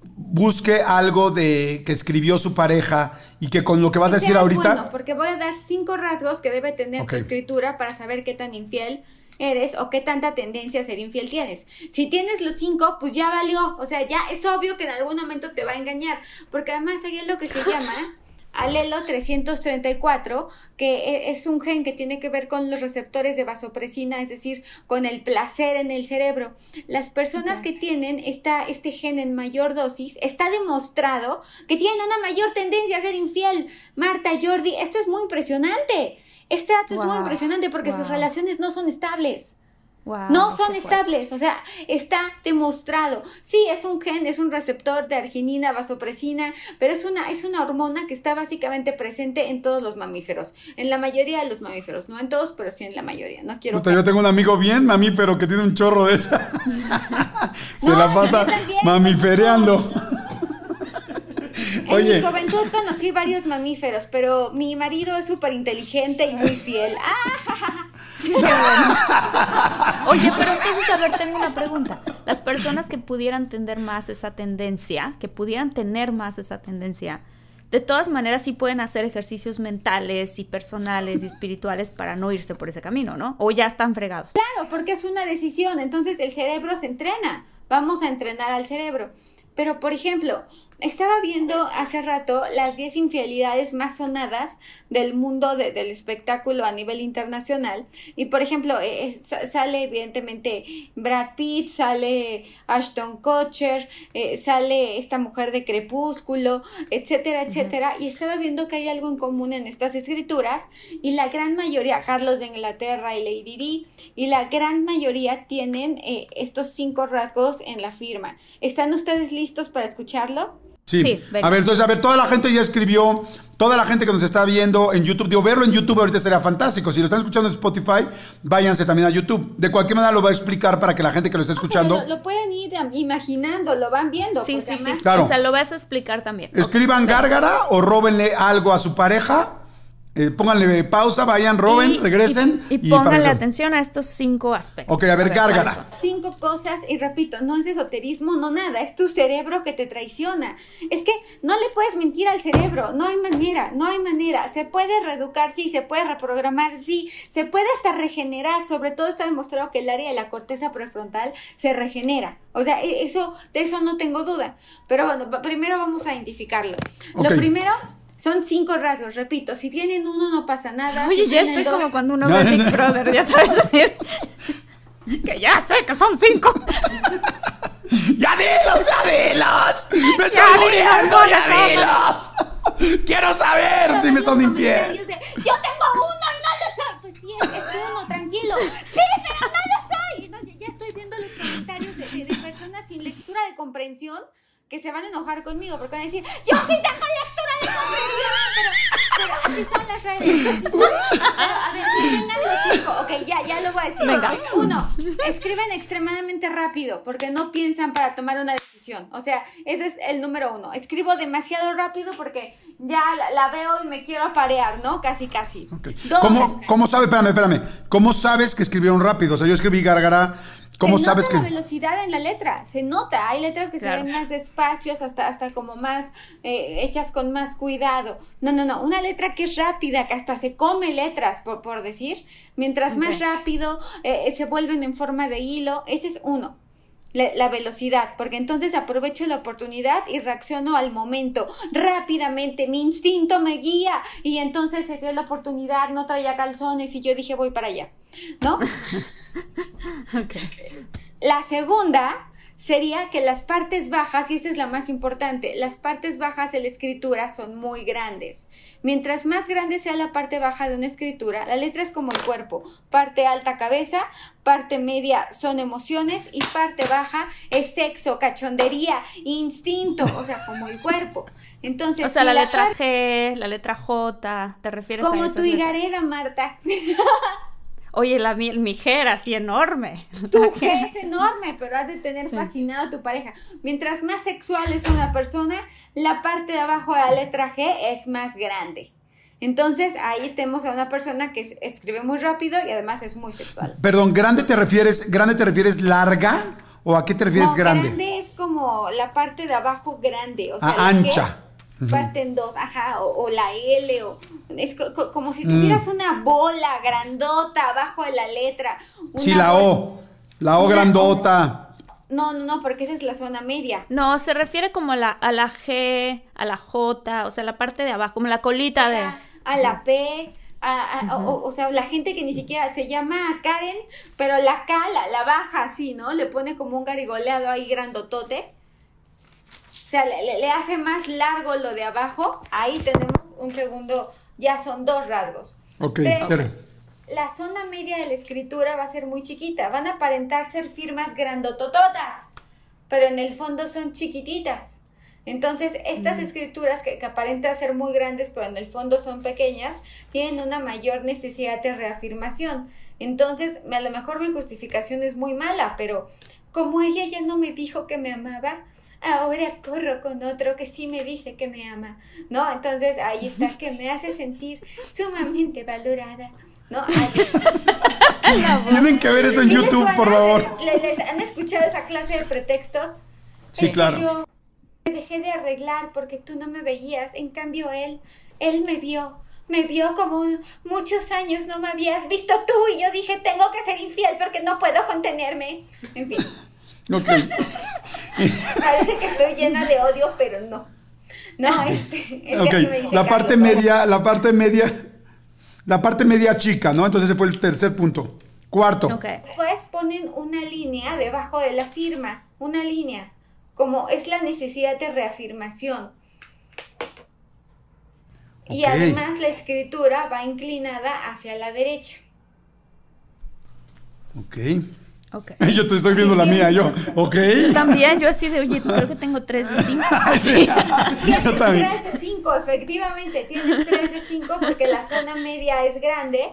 busque algo de que escribió su pareja y que con lo que vas a decir ahorita... bueno, porque voy a dar cinco rasgos que debe tener tu escritura para saber qué tan infiel eres o qué tanta tendencia a ser infiel tienes. Si tienes los cinco, pues ya valió. O sea, ya es obvio que en algún momento te va a engañar. Porque además hay lo que se llama alelo 334, que e- es un gen que tiene que ver con los receptores de vasopresina, es decir, con el placer en el cerebro. Las personas que tienen esta, este gen en mayor dosis, está demostrado que tienen una mayor tendencia a ser infiel. Marta, Jordi, esto es muy impresionante. Este dato es muy impresionante porque sus relaciones no son estables. Wow, No son estables, o sea, está demostrado. Sí, es un gen, es un receptor de arginina, vasopresina, pero es una, es una hormona que está básicamente presente en todos los mamíferos, en la mayoría de los mamíferos, no en todos, pero sí en la mayoría. No quiero. Puta, yo tengo un amigo bien mamífero que tiene un chorro de esa. Se No, la pasa también, mamifereando. En Oye. mi juventud conocí varios mamíferos, pero mi marido es súper inteligente y muy fiel. ¡Ah! Oye, pero entonces, a ver, tengo una pregunta. Las personas que pudieran tener más esa tendencia, que pudieran tener más esa tendencia, de todas maneras sí pueden hacer ejercicios mentales y personales y espirituales para no irse por ese camino, ¿no? O ya están fregados. Claro, porque es una decisión. Entonces el cerebro se entrena. Vamos a entrenar al cerebro. Pero, por ejemplo, estaba viendo hace rato las 10 infidelidades más sonadas del mundo de- del espectáculo a nivel internacional. Y, por ejemplo, eh, eh, sa- sale evidentemente Brad Pitt, sale Ashton Kutcher, eh, sale esta mujer de Crepúsculo, etcétera, etcétera. Y estaba viendo que hay algo en común en estas escrituras. Y la gran mayoría, Carlos de Inglaterra y Lady Di, y la gran mayoría tienen eh, estos cinco rasgos en la firma. ¿Están ustedes listos para escucharlo? Sí. Sí, venga. a ver, entonces, a ver, toda la gente ya escribió, toda la gente que nos está viendo en YouTube, digo, verlo en YouTube ahorita sería fantástico. Si lo están escuchando en Spotify, váyanse también a YouTube. De cualquier manera lo voy a explicar para que la gente que lo esté escuchando Pero Lo, lo pueden ir imaginando, lo van viendo. Sí, sí, sí. además- Claro. O sea, lo vas a explicar también. escriban gárgara o róbenle algo a su pareja. Eh, pónganle pausa, vayan, roben, Y- regresen. Y, y para pónganle atención a estos cinco aspectos. Ok, a ver, gárgara. ¿cuáles son? Cinco cosas, y repito, no es esoterismo, no nada, es tu cerebro que te traiciona. Es que no le puedes mentir al cerebro, no hay manera, no hay manera. Se puede reeducar, sí, se puede reprogramar, sí, se puede hasta regenerar. Sobre todo está demostrado que el área de la corteza prefrontal se regenera. O sea, e- eso, de eso no tengo duda. Pero bueno, primero vamos a identificarlo. Lo primero son cinco rasgos, repito, si tienen uno no pasa nada. Oye, si ya tienen estoy dos- como cuando uno ve Big Brother, ya sabes decir. que ya sé que son cinco. ¡Ya dilos, ya dilos! ¡Me estoy Ya muriendo, dilos, ya ¿cómo dilos! ¡Quiero saber si me son infiel! Yo tengo uno y no lo soy. Pues sí, es, es uno, tranquilo. Sí, pero no lo soy. Entonces, ya estoy viendo los comentarios de, de- de personas sin lectura de comprensión que se van a enojar conmigo porque van a decir, yo sí tengo lectura de pero así son las redes, así son. Pero, a ver, tengan los cinco. Ok, ya, ya lo voy a decir. Venga. Uno, escriben extremadamente rápido porque no piensan para tomar una decisión. O sea, ese es el número uno. Escribo demasiado rápido porque ya la, la veo y me quiero aparear, ¿no? Casi, casi. Ok. Dos, ¿Cómo, ¿Cómo sabes? Espérame, espérame. ¿Cómo sabes que escribieron rápido? O sea, yo escribí Gárgara. ¿Cómo se sabes nota que.? la velocidad en la letra, se nota. Hay letras que Claro. se ven más despacios, hasta, hasta como más eh, hechas con más cuidado. No, no, no. Una letra que es rápida, que hasta se come letras, por, por decir. Mientras más rápido eh, se vuelven en forma de hilo. Ese es uno. La, la velocidad, porque entonces aprovecho la oportunidad y reacciono al momento rápidamente. Mi instinto me guía y entonces se dio la oportunidad, no traía calzones y yo dije voy para allá, ¿no? Ok. La segunda sería que las partes bajas, y esta es la más importante, las partes bajas de la escritura son muy grandes. Mientras más grande sea la parte baja de una escritura, la letra es como el cuerpo, parte alta cabeza, parte media son emociones y parte baja es sexo, cachondería, instinto, o sea, como el cuerpo. Entonces, O sea, si la la letra G, la letra J, ¿te refieres a como tu higareda, Marta. Oye, la mi, mi G así enorme. Tu G es enorme, pero has de tener fascinado a tu pareja. Mientras más sexual es una persona, la parte de abajo de la letra G es más grande. Entonces ahí tenemos a una persona que es- escribe muy rápido y además es muy sexual. Perdón, ¿grande te refieres, grande te refieres larga? ¿O a qué te refieres No, grande? es como la parte de abajo grande, o sea, Ah, G ancha. Parte en dos, ajá, o, o la L, o es co- co- como Mm. si tuvieras una bola grandota abajo de la letra. Sí, la O. La O grandota. No, no, no, porque esa es la zona media. No, se refiere como a la, a la G, a la J, o sea, la parte de abajo, como la colita de... a, a la P, a- a- o, o sea, la gente que ni siquiera se llama Karen, pero la K la, la baja así, ¿no? Le pone como un garigoleado ahí grandotote. O sea, le, hace más largo lo de abajo. Ahí tenemos un segundo, ya son dos rasgos. Ok, Tres, la zona media de la escritura va a ser muy chiquita. Van a aparentar ser firmas grandotototas, pero en el fondo son chiquititas. Entonces, estas escrituras que, que aparentan ser muy grandes, pero en el fondo son pequeñas, tienen una mayor necesidad de reafirmación. Entonces, a lo mejor mi justificación es muy mala, pero como ella ya no me dijo que me amaba, ahora corro con otro que sí me dice que me ama, ¿no? Entonces, ahí está, que me hace sentir sumamente valorada, ¿no? Tienen que ver eso en ¿Sí les YouTube, suena? por favor. ¿Le- le- ¿Han escuchado esa clase de pretextos? Sí, Es claro. Yo me dejé de arreglar porque tú no me veías, en cambio él, él me vio. Me vio como muchos años no me habías visto tú y yo dije tengo que ser infiel porque no puedo contenerme. En fin, Ok. parece que estoy llena de odio, pero no. No, este. es que Ok. así me dice La parte Carlos, media, la parte media, la parte media chica, ¿no? Entonces ese fue el tercer punto. Cuarto. Ok. Después ponen una línea debajo de la firma, una línea, como es la necesidad de reafirmación. Y Ok. además la escritura va inclinada hacia la derecha. Ok. Ok. Yo te estoy viendo la mía, yo. Ok. También yo así de, oye, creo que tengo tres de cinco. Sí. Tienes Yo también. 3 de 5, efectivamente, tienes 3 de 5 porque la zona media es grande,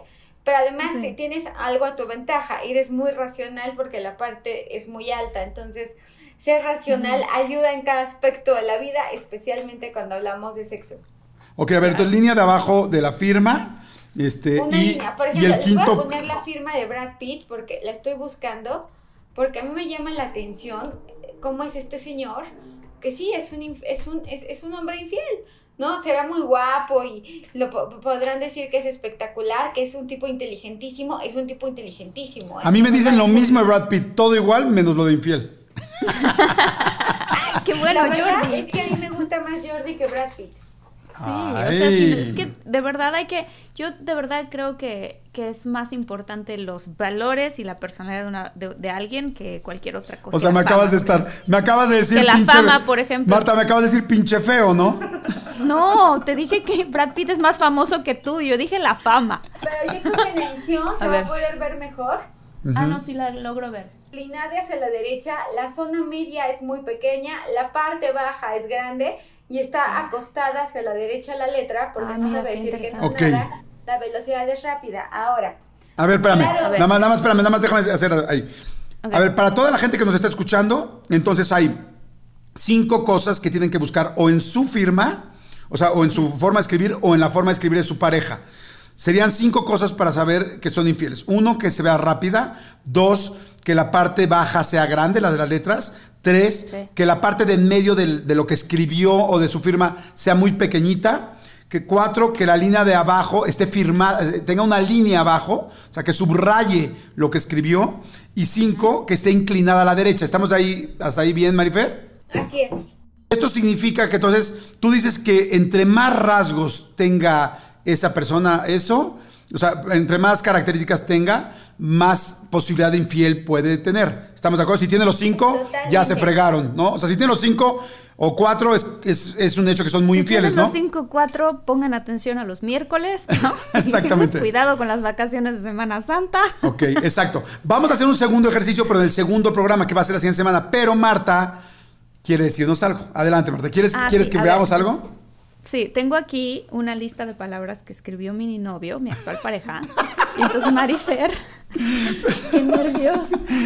pero además Sí. te- tienes algo a tu ventaja, eres muy racional porque la parte es muy alta, entonces ser racional ayuda en cada aspecto de la vida, especialmente cuando hablamos de sexo. Ok, a ver, entonces línea de abajo de la firma. Este, Una y, línea, por y ejemplo, el les voy a quinto. poner la firma de Brad Pitt porque la estoy buscando, porque a mí me llama la atención eh, cómo es este señor, que sí, es un, inf- es un, es, es un hombre infiel, ¿no? Será muy guapo y lo po- podrán decir que es espectacular, que es un tipo inteligentísimo, es un tipo inteligentísimo. A mí me dicen lo mismo de Brad Pitt, todo igual menos lo de infiel. Ay, qué bueno, la verdad Jordi. es que a mí me gusta más Jordi que Brad Pitt. Sí, o sea, es que de verdad hay que, yo de verdad creo que, que es más importante los valores y la personalidad de, una, de, de alguien que cualquier otra cosa. O sea, me acabas de estar, me acabas de decir Que la pinche- fama, por ejemplo. Marta, me acabas de decir pinche feo, ¿no? No, te dije que Brad Pitt es más famoso que tú, yo dije la fama. Pero yo creo que en edición se A va ver. a poder ver mejor. Ah, no, sí la logro ver. inclinada hacia la derecha, la zona media es muy pequeña, la parte baja es grande y está acostada hacia la derecha la letra, porque Ah, no mira, sabe decir que no interesante. nada, la velocidad es rápida. Ahora, A ver, espérame. Claro. A ver. Nada más, nada más, espérame, nada más déjame hacer ahí. A ver, para toda la gente que nos está escuchando, entonces hay cinco cosas que tienen que buscar o en su firma, o sea, o en su forma de escribir o en la forma de escribir de su pareja. Serían cinco cosas para saber que son infieles. Uno, que se vea rápida. Dos, que la parte baja sea grande, la de las letras. Tres, Sí. que la parte de en medio del- de lo que escribió o de su firma sea muy pequeñita. Que cuatro, que la línea de abajo esté firmada, eh, tenga una línea abajo, o sea, que subraye lo que escribió. Y cinco, que esté inclinada a la derecha. ¿Estamos ahí, hasta ahí bien, Marifer? así es. Esto significa que entonces tú dices que entre más rasgos tenga esa persona eso, o sea, entre más características tenga, más posibilidad de infiel puede tener. ¿Estamos de acuerdo? Si tiene los cinco, ya se fregaron, ¿no? O sea, si tiene los cinco o cuatro, es, es- es un hecho que son muy si infieles, ¿no? los 5 4, pongan atención a los miércoles, ¿no? Exactamente. Cuidado con las vacaciones de Semana Santa. Ok, exacto. Vamos a hacer un segundo ejercicio, pero en el segundo programa que va a ser la siguiente semana. Pero Marta quiere decirnos algo. Adelante, Marta. ¿Quieres, Ah, ¿quieres sí, que ver, veamos algo? Sí, tengo aquí una lista de palabras que escribió mi novio, mi actual pareja. Y entonces Marifer, qué nervios.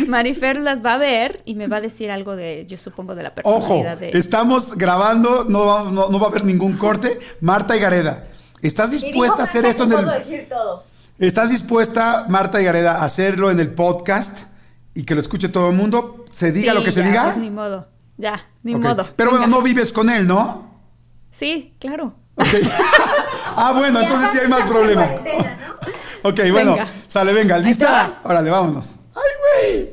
Marifer las va a ver y me va a decir algo de, yo supongo, de la Ojo, personalidad de estamos grabando, no va, no, no va a haber ningún corte. Marta y Gareda, ¿estás dispuesta a hacer esto en puedo el... decir todo. ¿Estás dispuesta, Marta y Gareda, a hacerlo en el podcast y que lo escuche todo el mundo? ¿Se diga Sí, lo que se diga? pues, ni modo, ya, ni modo. Pero bueno, Venga. no vives con él, ¿no? Sí, claro. Ok. ah, bueno, entonces sí hay más problema. Ok, bueno, Venga. sale, venga, ¿lista? Órale, vámonos. ¡Ay, güey!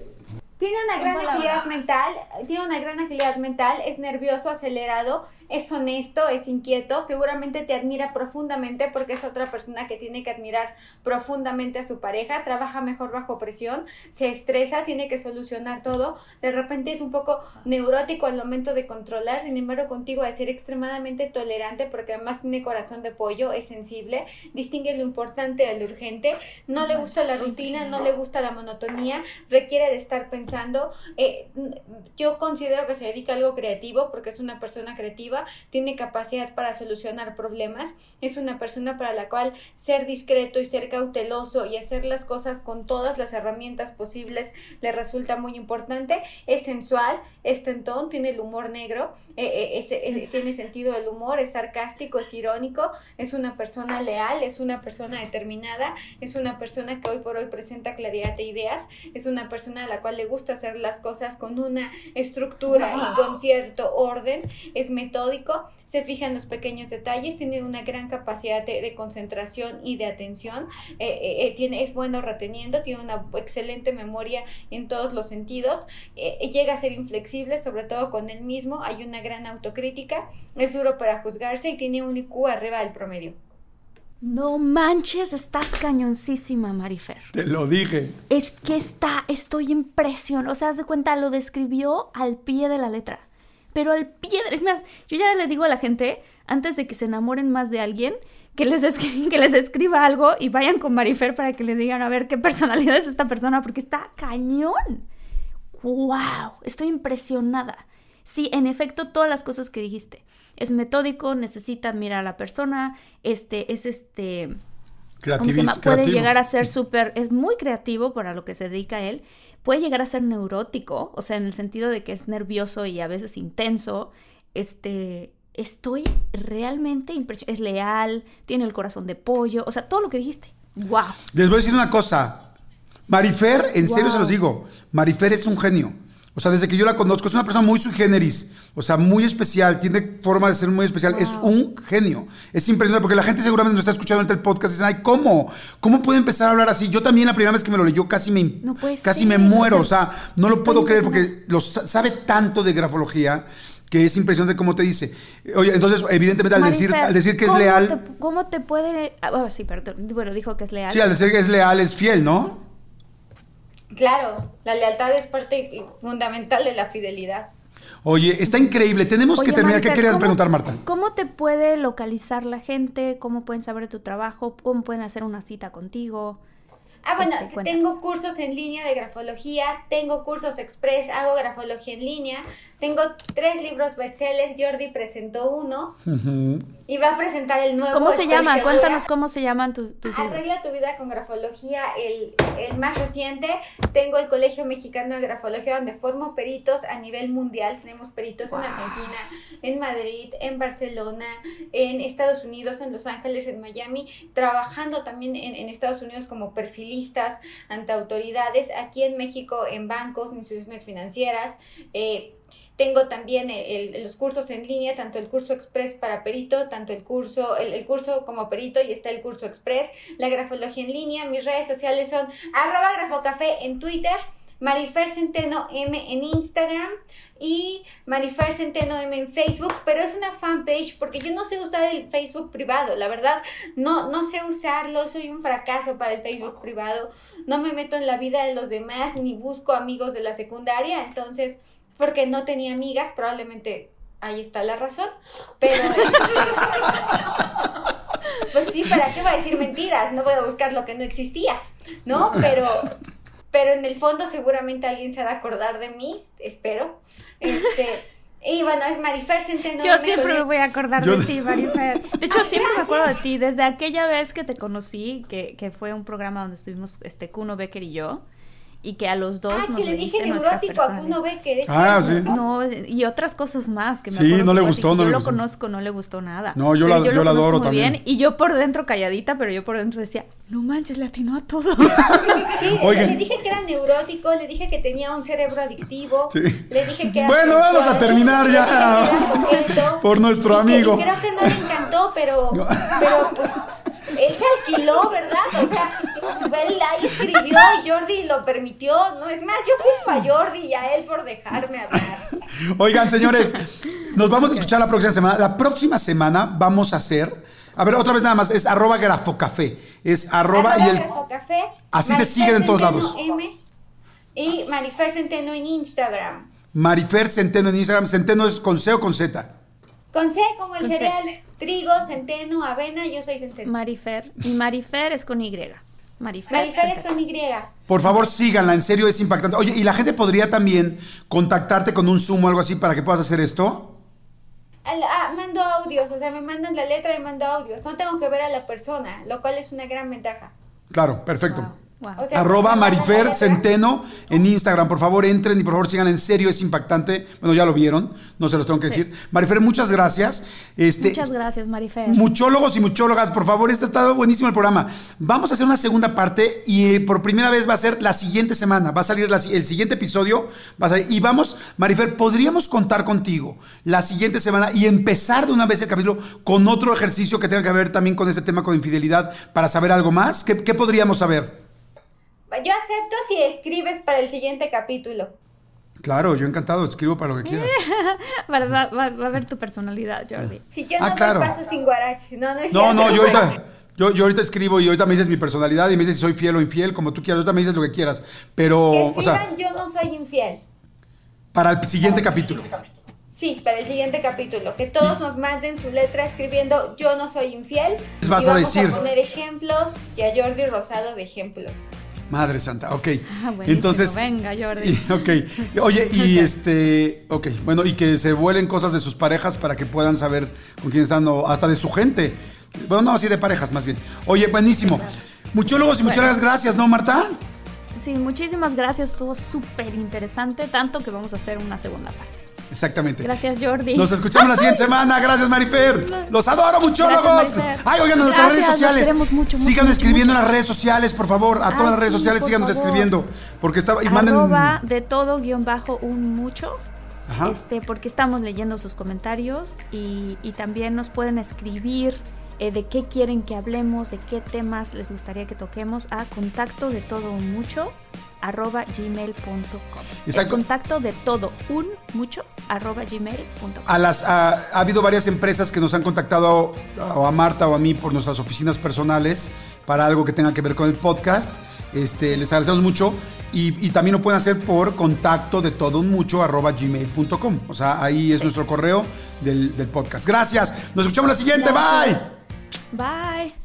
Tiene una gran agilidad mental, tiene una gran agilidad mental, es nervioso, acelerado, es honesto, es inquieto, seguramente te admira profundamente porque es otra persona que tiene que admirar profundamente a su pareja, trabaja mejor bajo presión, se estresa, tiene que solucionar todo, de repente es un poco neurótico al momento de controlar, sin embargo contigo de ser extremadamente tolerante porque además tiene corazón de pollo, es sensible, distingue lo importante de lo urgente, no le gusta la rutina, no le gusta la monotonía, requiere de estar pensando. Eh, yo considero que se dedica a algo creativo porque es una persona creativa, tiene capacidad para solucionar problemas, es una persona para la cual ser discreto y ser cauteloso y hacer las cosas con todas las herramientas posibles le resulta muy importante, es sensual, es tentón, tiene el humor negro, eh, eh, es- es- tiene sentido del humor, es sarcástico, es irónico, es una persona leal, es una persona determinada, es una persona que hoy por hoy presenta claridad de ideas, es una persona a la cual le gusta hacer las cosas con una estructura y con cierto orden, es metódico, se fija en los pequeños detalles, tiene una gran capacidad de, de concentración y de atención, eh, eh, eh, tiene, es bueno reteniendo, tiene una excelente memoria en todos los sentidos, eh, llega a ser inflexible, sobre todo con él mismo, hay una gran autocrítica, es duro para juzgarse y tiene un IQ arriba del promedio. No manches, estás cañoncísima, Marifer. Te lo dije. Es que está, estoy impresionada. O sea, haz de cuenta, lo describió al pie de la letra. Pero al pie de... Es más, yo ya le digo a la gente, antes de que se enamoren más de alguien, que les, escri- que les escriba algo y vayan con Marifer para que le digan a ver qué personalidad es esta persona, porque está cañón. ¡Wow! Estoy impresionada. Sí, en efecto, todas las cosas que dijiste. Es metódico, necesita admirar a la persona, este, es este... ¿cómo se Creativis, llama? Puede creativo. llegar a ser súper, es muy creativo para lo que se dedica él, puede llegar a ser neurótico, o sea, en el sentido de que es nervioso y a veces intenso, este, estoy realmente impresionada, es leal, tiene el corazón de pollo, o sea, todo lo que dijiste, wow. Les voy a decir una cosa. Marifer, en serio se los digo, Marifer es un genio. O sea, desde que yo la conozco, es una persona muy sui generis, o sea, muy especial, tiene forma de ser muy especial, es un genio. Es impresionante porque la gente seguramente nos está escuchando en el podcast y dicen, ay, ¿cómo? ¿Cómo puede empezar a hablar así? Yo también la primera vez que me lo leyó casi me, No casi ser, me muero, o sea, no lo puedo creer porque lo sa- sabe tanto de grafología que es impresionante cómo te dice. Oye, entonces, evidentemente al decir, al decir que es ¿cómo leal, te- ¿Cómo te puede...? ah, sí, perdón, bueno, dijo que es leal. sí, al decir que es leal es fiel, ¿no? Claro, la lealtad es parte fundamental de la fidelidad. Oye, está increíble. Tenemos que terminar. ¿Qué Marifer, querías ¿cómo- preguntar, Marta? ¿Cómo te puede localizar la gente? ¿Cómo pueden saber de tu trabajo? ¿Cómo pueden hacer una cita contigo? Ah, bueno, Este, tengo cursos en línea de grafología, tengo cursos express, hago grafología en línea, tengo tres libros bestsellers, Jordi presentó uno y va a presentar el nuevo. ¿Cómo se segura. Cuéntanos cómo se llaman tu- tus libros. Arregla tu vida con grafología, el, el más reciente. Tengo el Colegio Mexicano de Grafología, donde formo peritos a nivel mundial. Tenemos peritos en Argentina, en Madrid, en Barcelona, en Estados Unidos, en Los Ángeles, en Miami, trabajando también en, en Estados Unidos como perfilistas ante autoridades, aquí en México en bancos, en instituciones financieras. eh, tengo también los cursos en línea, tanto el curso express para perito, tanto el curso, el, el curso como perito y está el curso express, la grafología en línea. Mis redes sociales son arroba grafocafé en Twitter, Marifer Centeno M en Instagram y Marifer Centeno M en Facebook, pero es una fanpage porque yo no sé usar el Facebook privado, la verdad, no, no sé usarlo, soy un fracaso para el Facebook privado, no me meto en la vida de los demás ni busco amigos de la secundaria, entonces porque no tenía amigas, probablemente ahí está la razón, pero este, pues sí, ¿para qué voy a decir mentiras? No voy a buscar lo que no existía, ¿no? Pero pero en el fondo seguramente alguien se va a acordar de mí, espero. Este, y bueno, es Marifer Centeno. Yo siempre me voy a acordar Yo- de ti, Marifer. De hecho, siempre me acuerdo de ti. Desde aquella vez que te conocí, que, que fue un programa donde estuvimos este Kuno Becker y yo, y que a los dos Ah, nos que le dije neurótico. Kuno Becker. es Ah, cierto. sí. No, y otras cosas más que me Sí, no que le gustó, no yo le lo gustó. conozco, no le gustó nada. No, yo Pero la- yo lo la conozco adoro muy también. bien, y yo por dentro calladita, pero yo por dentro decía, no manches, le atinó a todo. Sí, Oigan. le dije que era neurótico, le dije que tenía un cerebro adictivo, Sí. le dije que era Bueno, vamos a terminar ya. que Por nuestro que- amigo. y creo que no le encantó, pero, pero pues él se alquiló, ¿verdad? O sea, él ahí escribió y Jordi lo permitió, ¿no? Es más, yo culpo a Jordi y a él por dejarme hablar. Oigan, señores, nos vamos a escuchar la próxima semana. La próxima semana vamos a hacer. A ver, otra vez nada más, es arroba grafocafé. Es arroba, y el. Grafocafé, Así te siguen en todos lados. M, y Marifer Centeno en Instagram. Marifer Centeno en Instagram. Centeno es con C o con Z. Con C como el Con C. trigo, centeno, avena, yo soy centeno. Marifer, y Marifer es con Y. Marifer. Marifer es con Y. Por favor, síganla, en serio es impactante. Oye, ¿y la gente podría también contactarte con un Zoom o algo así para que puedas hacer esto? Ah, mando audios, o sea, me mandan la letra y mando audios. No tengo que ver a la persona, lo cual es una gran ventaja. Claro, perfecto. Wow, wow. O sea, Arroba Marifer. Centeno en Instagram. Por favor, entren y por favor sigan. En serio, es impactante. Bueno, ya lo vieron, no se los tengo que decir. Marifer, muchas gracias. Este, Muchas gracias, Marifer. Muchólogos y muchólogas, por favor, este ha estado buenísimo el programa. Vamos a hacer una segunda parte y eh, por primera vez va a ser la siguiente semana. Va a salir la el siguiente episodio. Va a salir, y vamos, Marifer, podríamos contar contigo la siguiente semana y empezar de una vez el capítulo con otro ejercicio que tenga que ver también con este tema con infidelidad para saber algo más. ¿Qué, qué podríamos saber? Yo acepto si escribes para el siguiente capítulo. Claro, yo encantado, escribo para lo que quieras. Va, va- va- va a ver tu personalidad, Jordi. Si yo Ah, no claro. me paso sin guarache. No, no es No, no, yo ahorita, yo, yo ahorita escribo y ahorita me dices mi personalidad y me dices si soy fiel o infiel, como tú quieras. Ahorita me dices lo que quieras. Pero, Que o sea, escriban, yo no soy infiel. para el siguiente capítulo. Sí, para el siguiente capítulo. Que todos nos manden su letra escribiendo yo no soy infiel. Les vas y a vamos decir. a poner ejemplos y a Jordi Rosado de ejemplo. Madre santa, ok. Ah. Entonces. Venga, Jordi. ok. Oye, y este. Ok, bueno, y que se vuelen cosas de sus parejas para que puedan saber con quién están, o hasta de su gente. Bueno, no, así de parejas más bien. Oye, buenísimo. Muchólogos y muchas gracias, ¿no, Marta? Sí, muchísimas gracias. Estuvo súper interesante, tanto que vamos a hacer una segunda parte. Exactamente. Gracias, Jordi. Nos escuchamos la siguiente semana. Gracias, Marifer. Los adoro, muchólogos. Gracias. Ay, oigan, en nuestras redes sociales. mucho, Sigan mucho, escribiendo mucho. en las redes sociales, por favor. A todas Ah, las redes sí, sociales, síganos favor. escribiendo. Porque estaba. Y manden. De todo guion bajo un mucho. Ajá. Este, porque estamos leyendo sus comentarios y, y también nos pueden escribir eh, de qué quieren que hablemos, de qué temas les gustaría que toquemos a contacto de todo un mucho arroba gmail.com. Es Exacto. contacto de todo un mucho arroba gmail.com. A las, a- ha habido varias empresas que nos han contactado a, Marta o a mí por nuestras oficinas personales para algo que tenga que ver con el podcast. Este, les agradecemos mucho y, y también lo pueden hacer por contacto de todo un mucho arroba gmail.com. O sea, ahí es nuestro correo del, del podcast. Gracias. Nos escuchamos la siguiente. Gracias. Bye. Bye.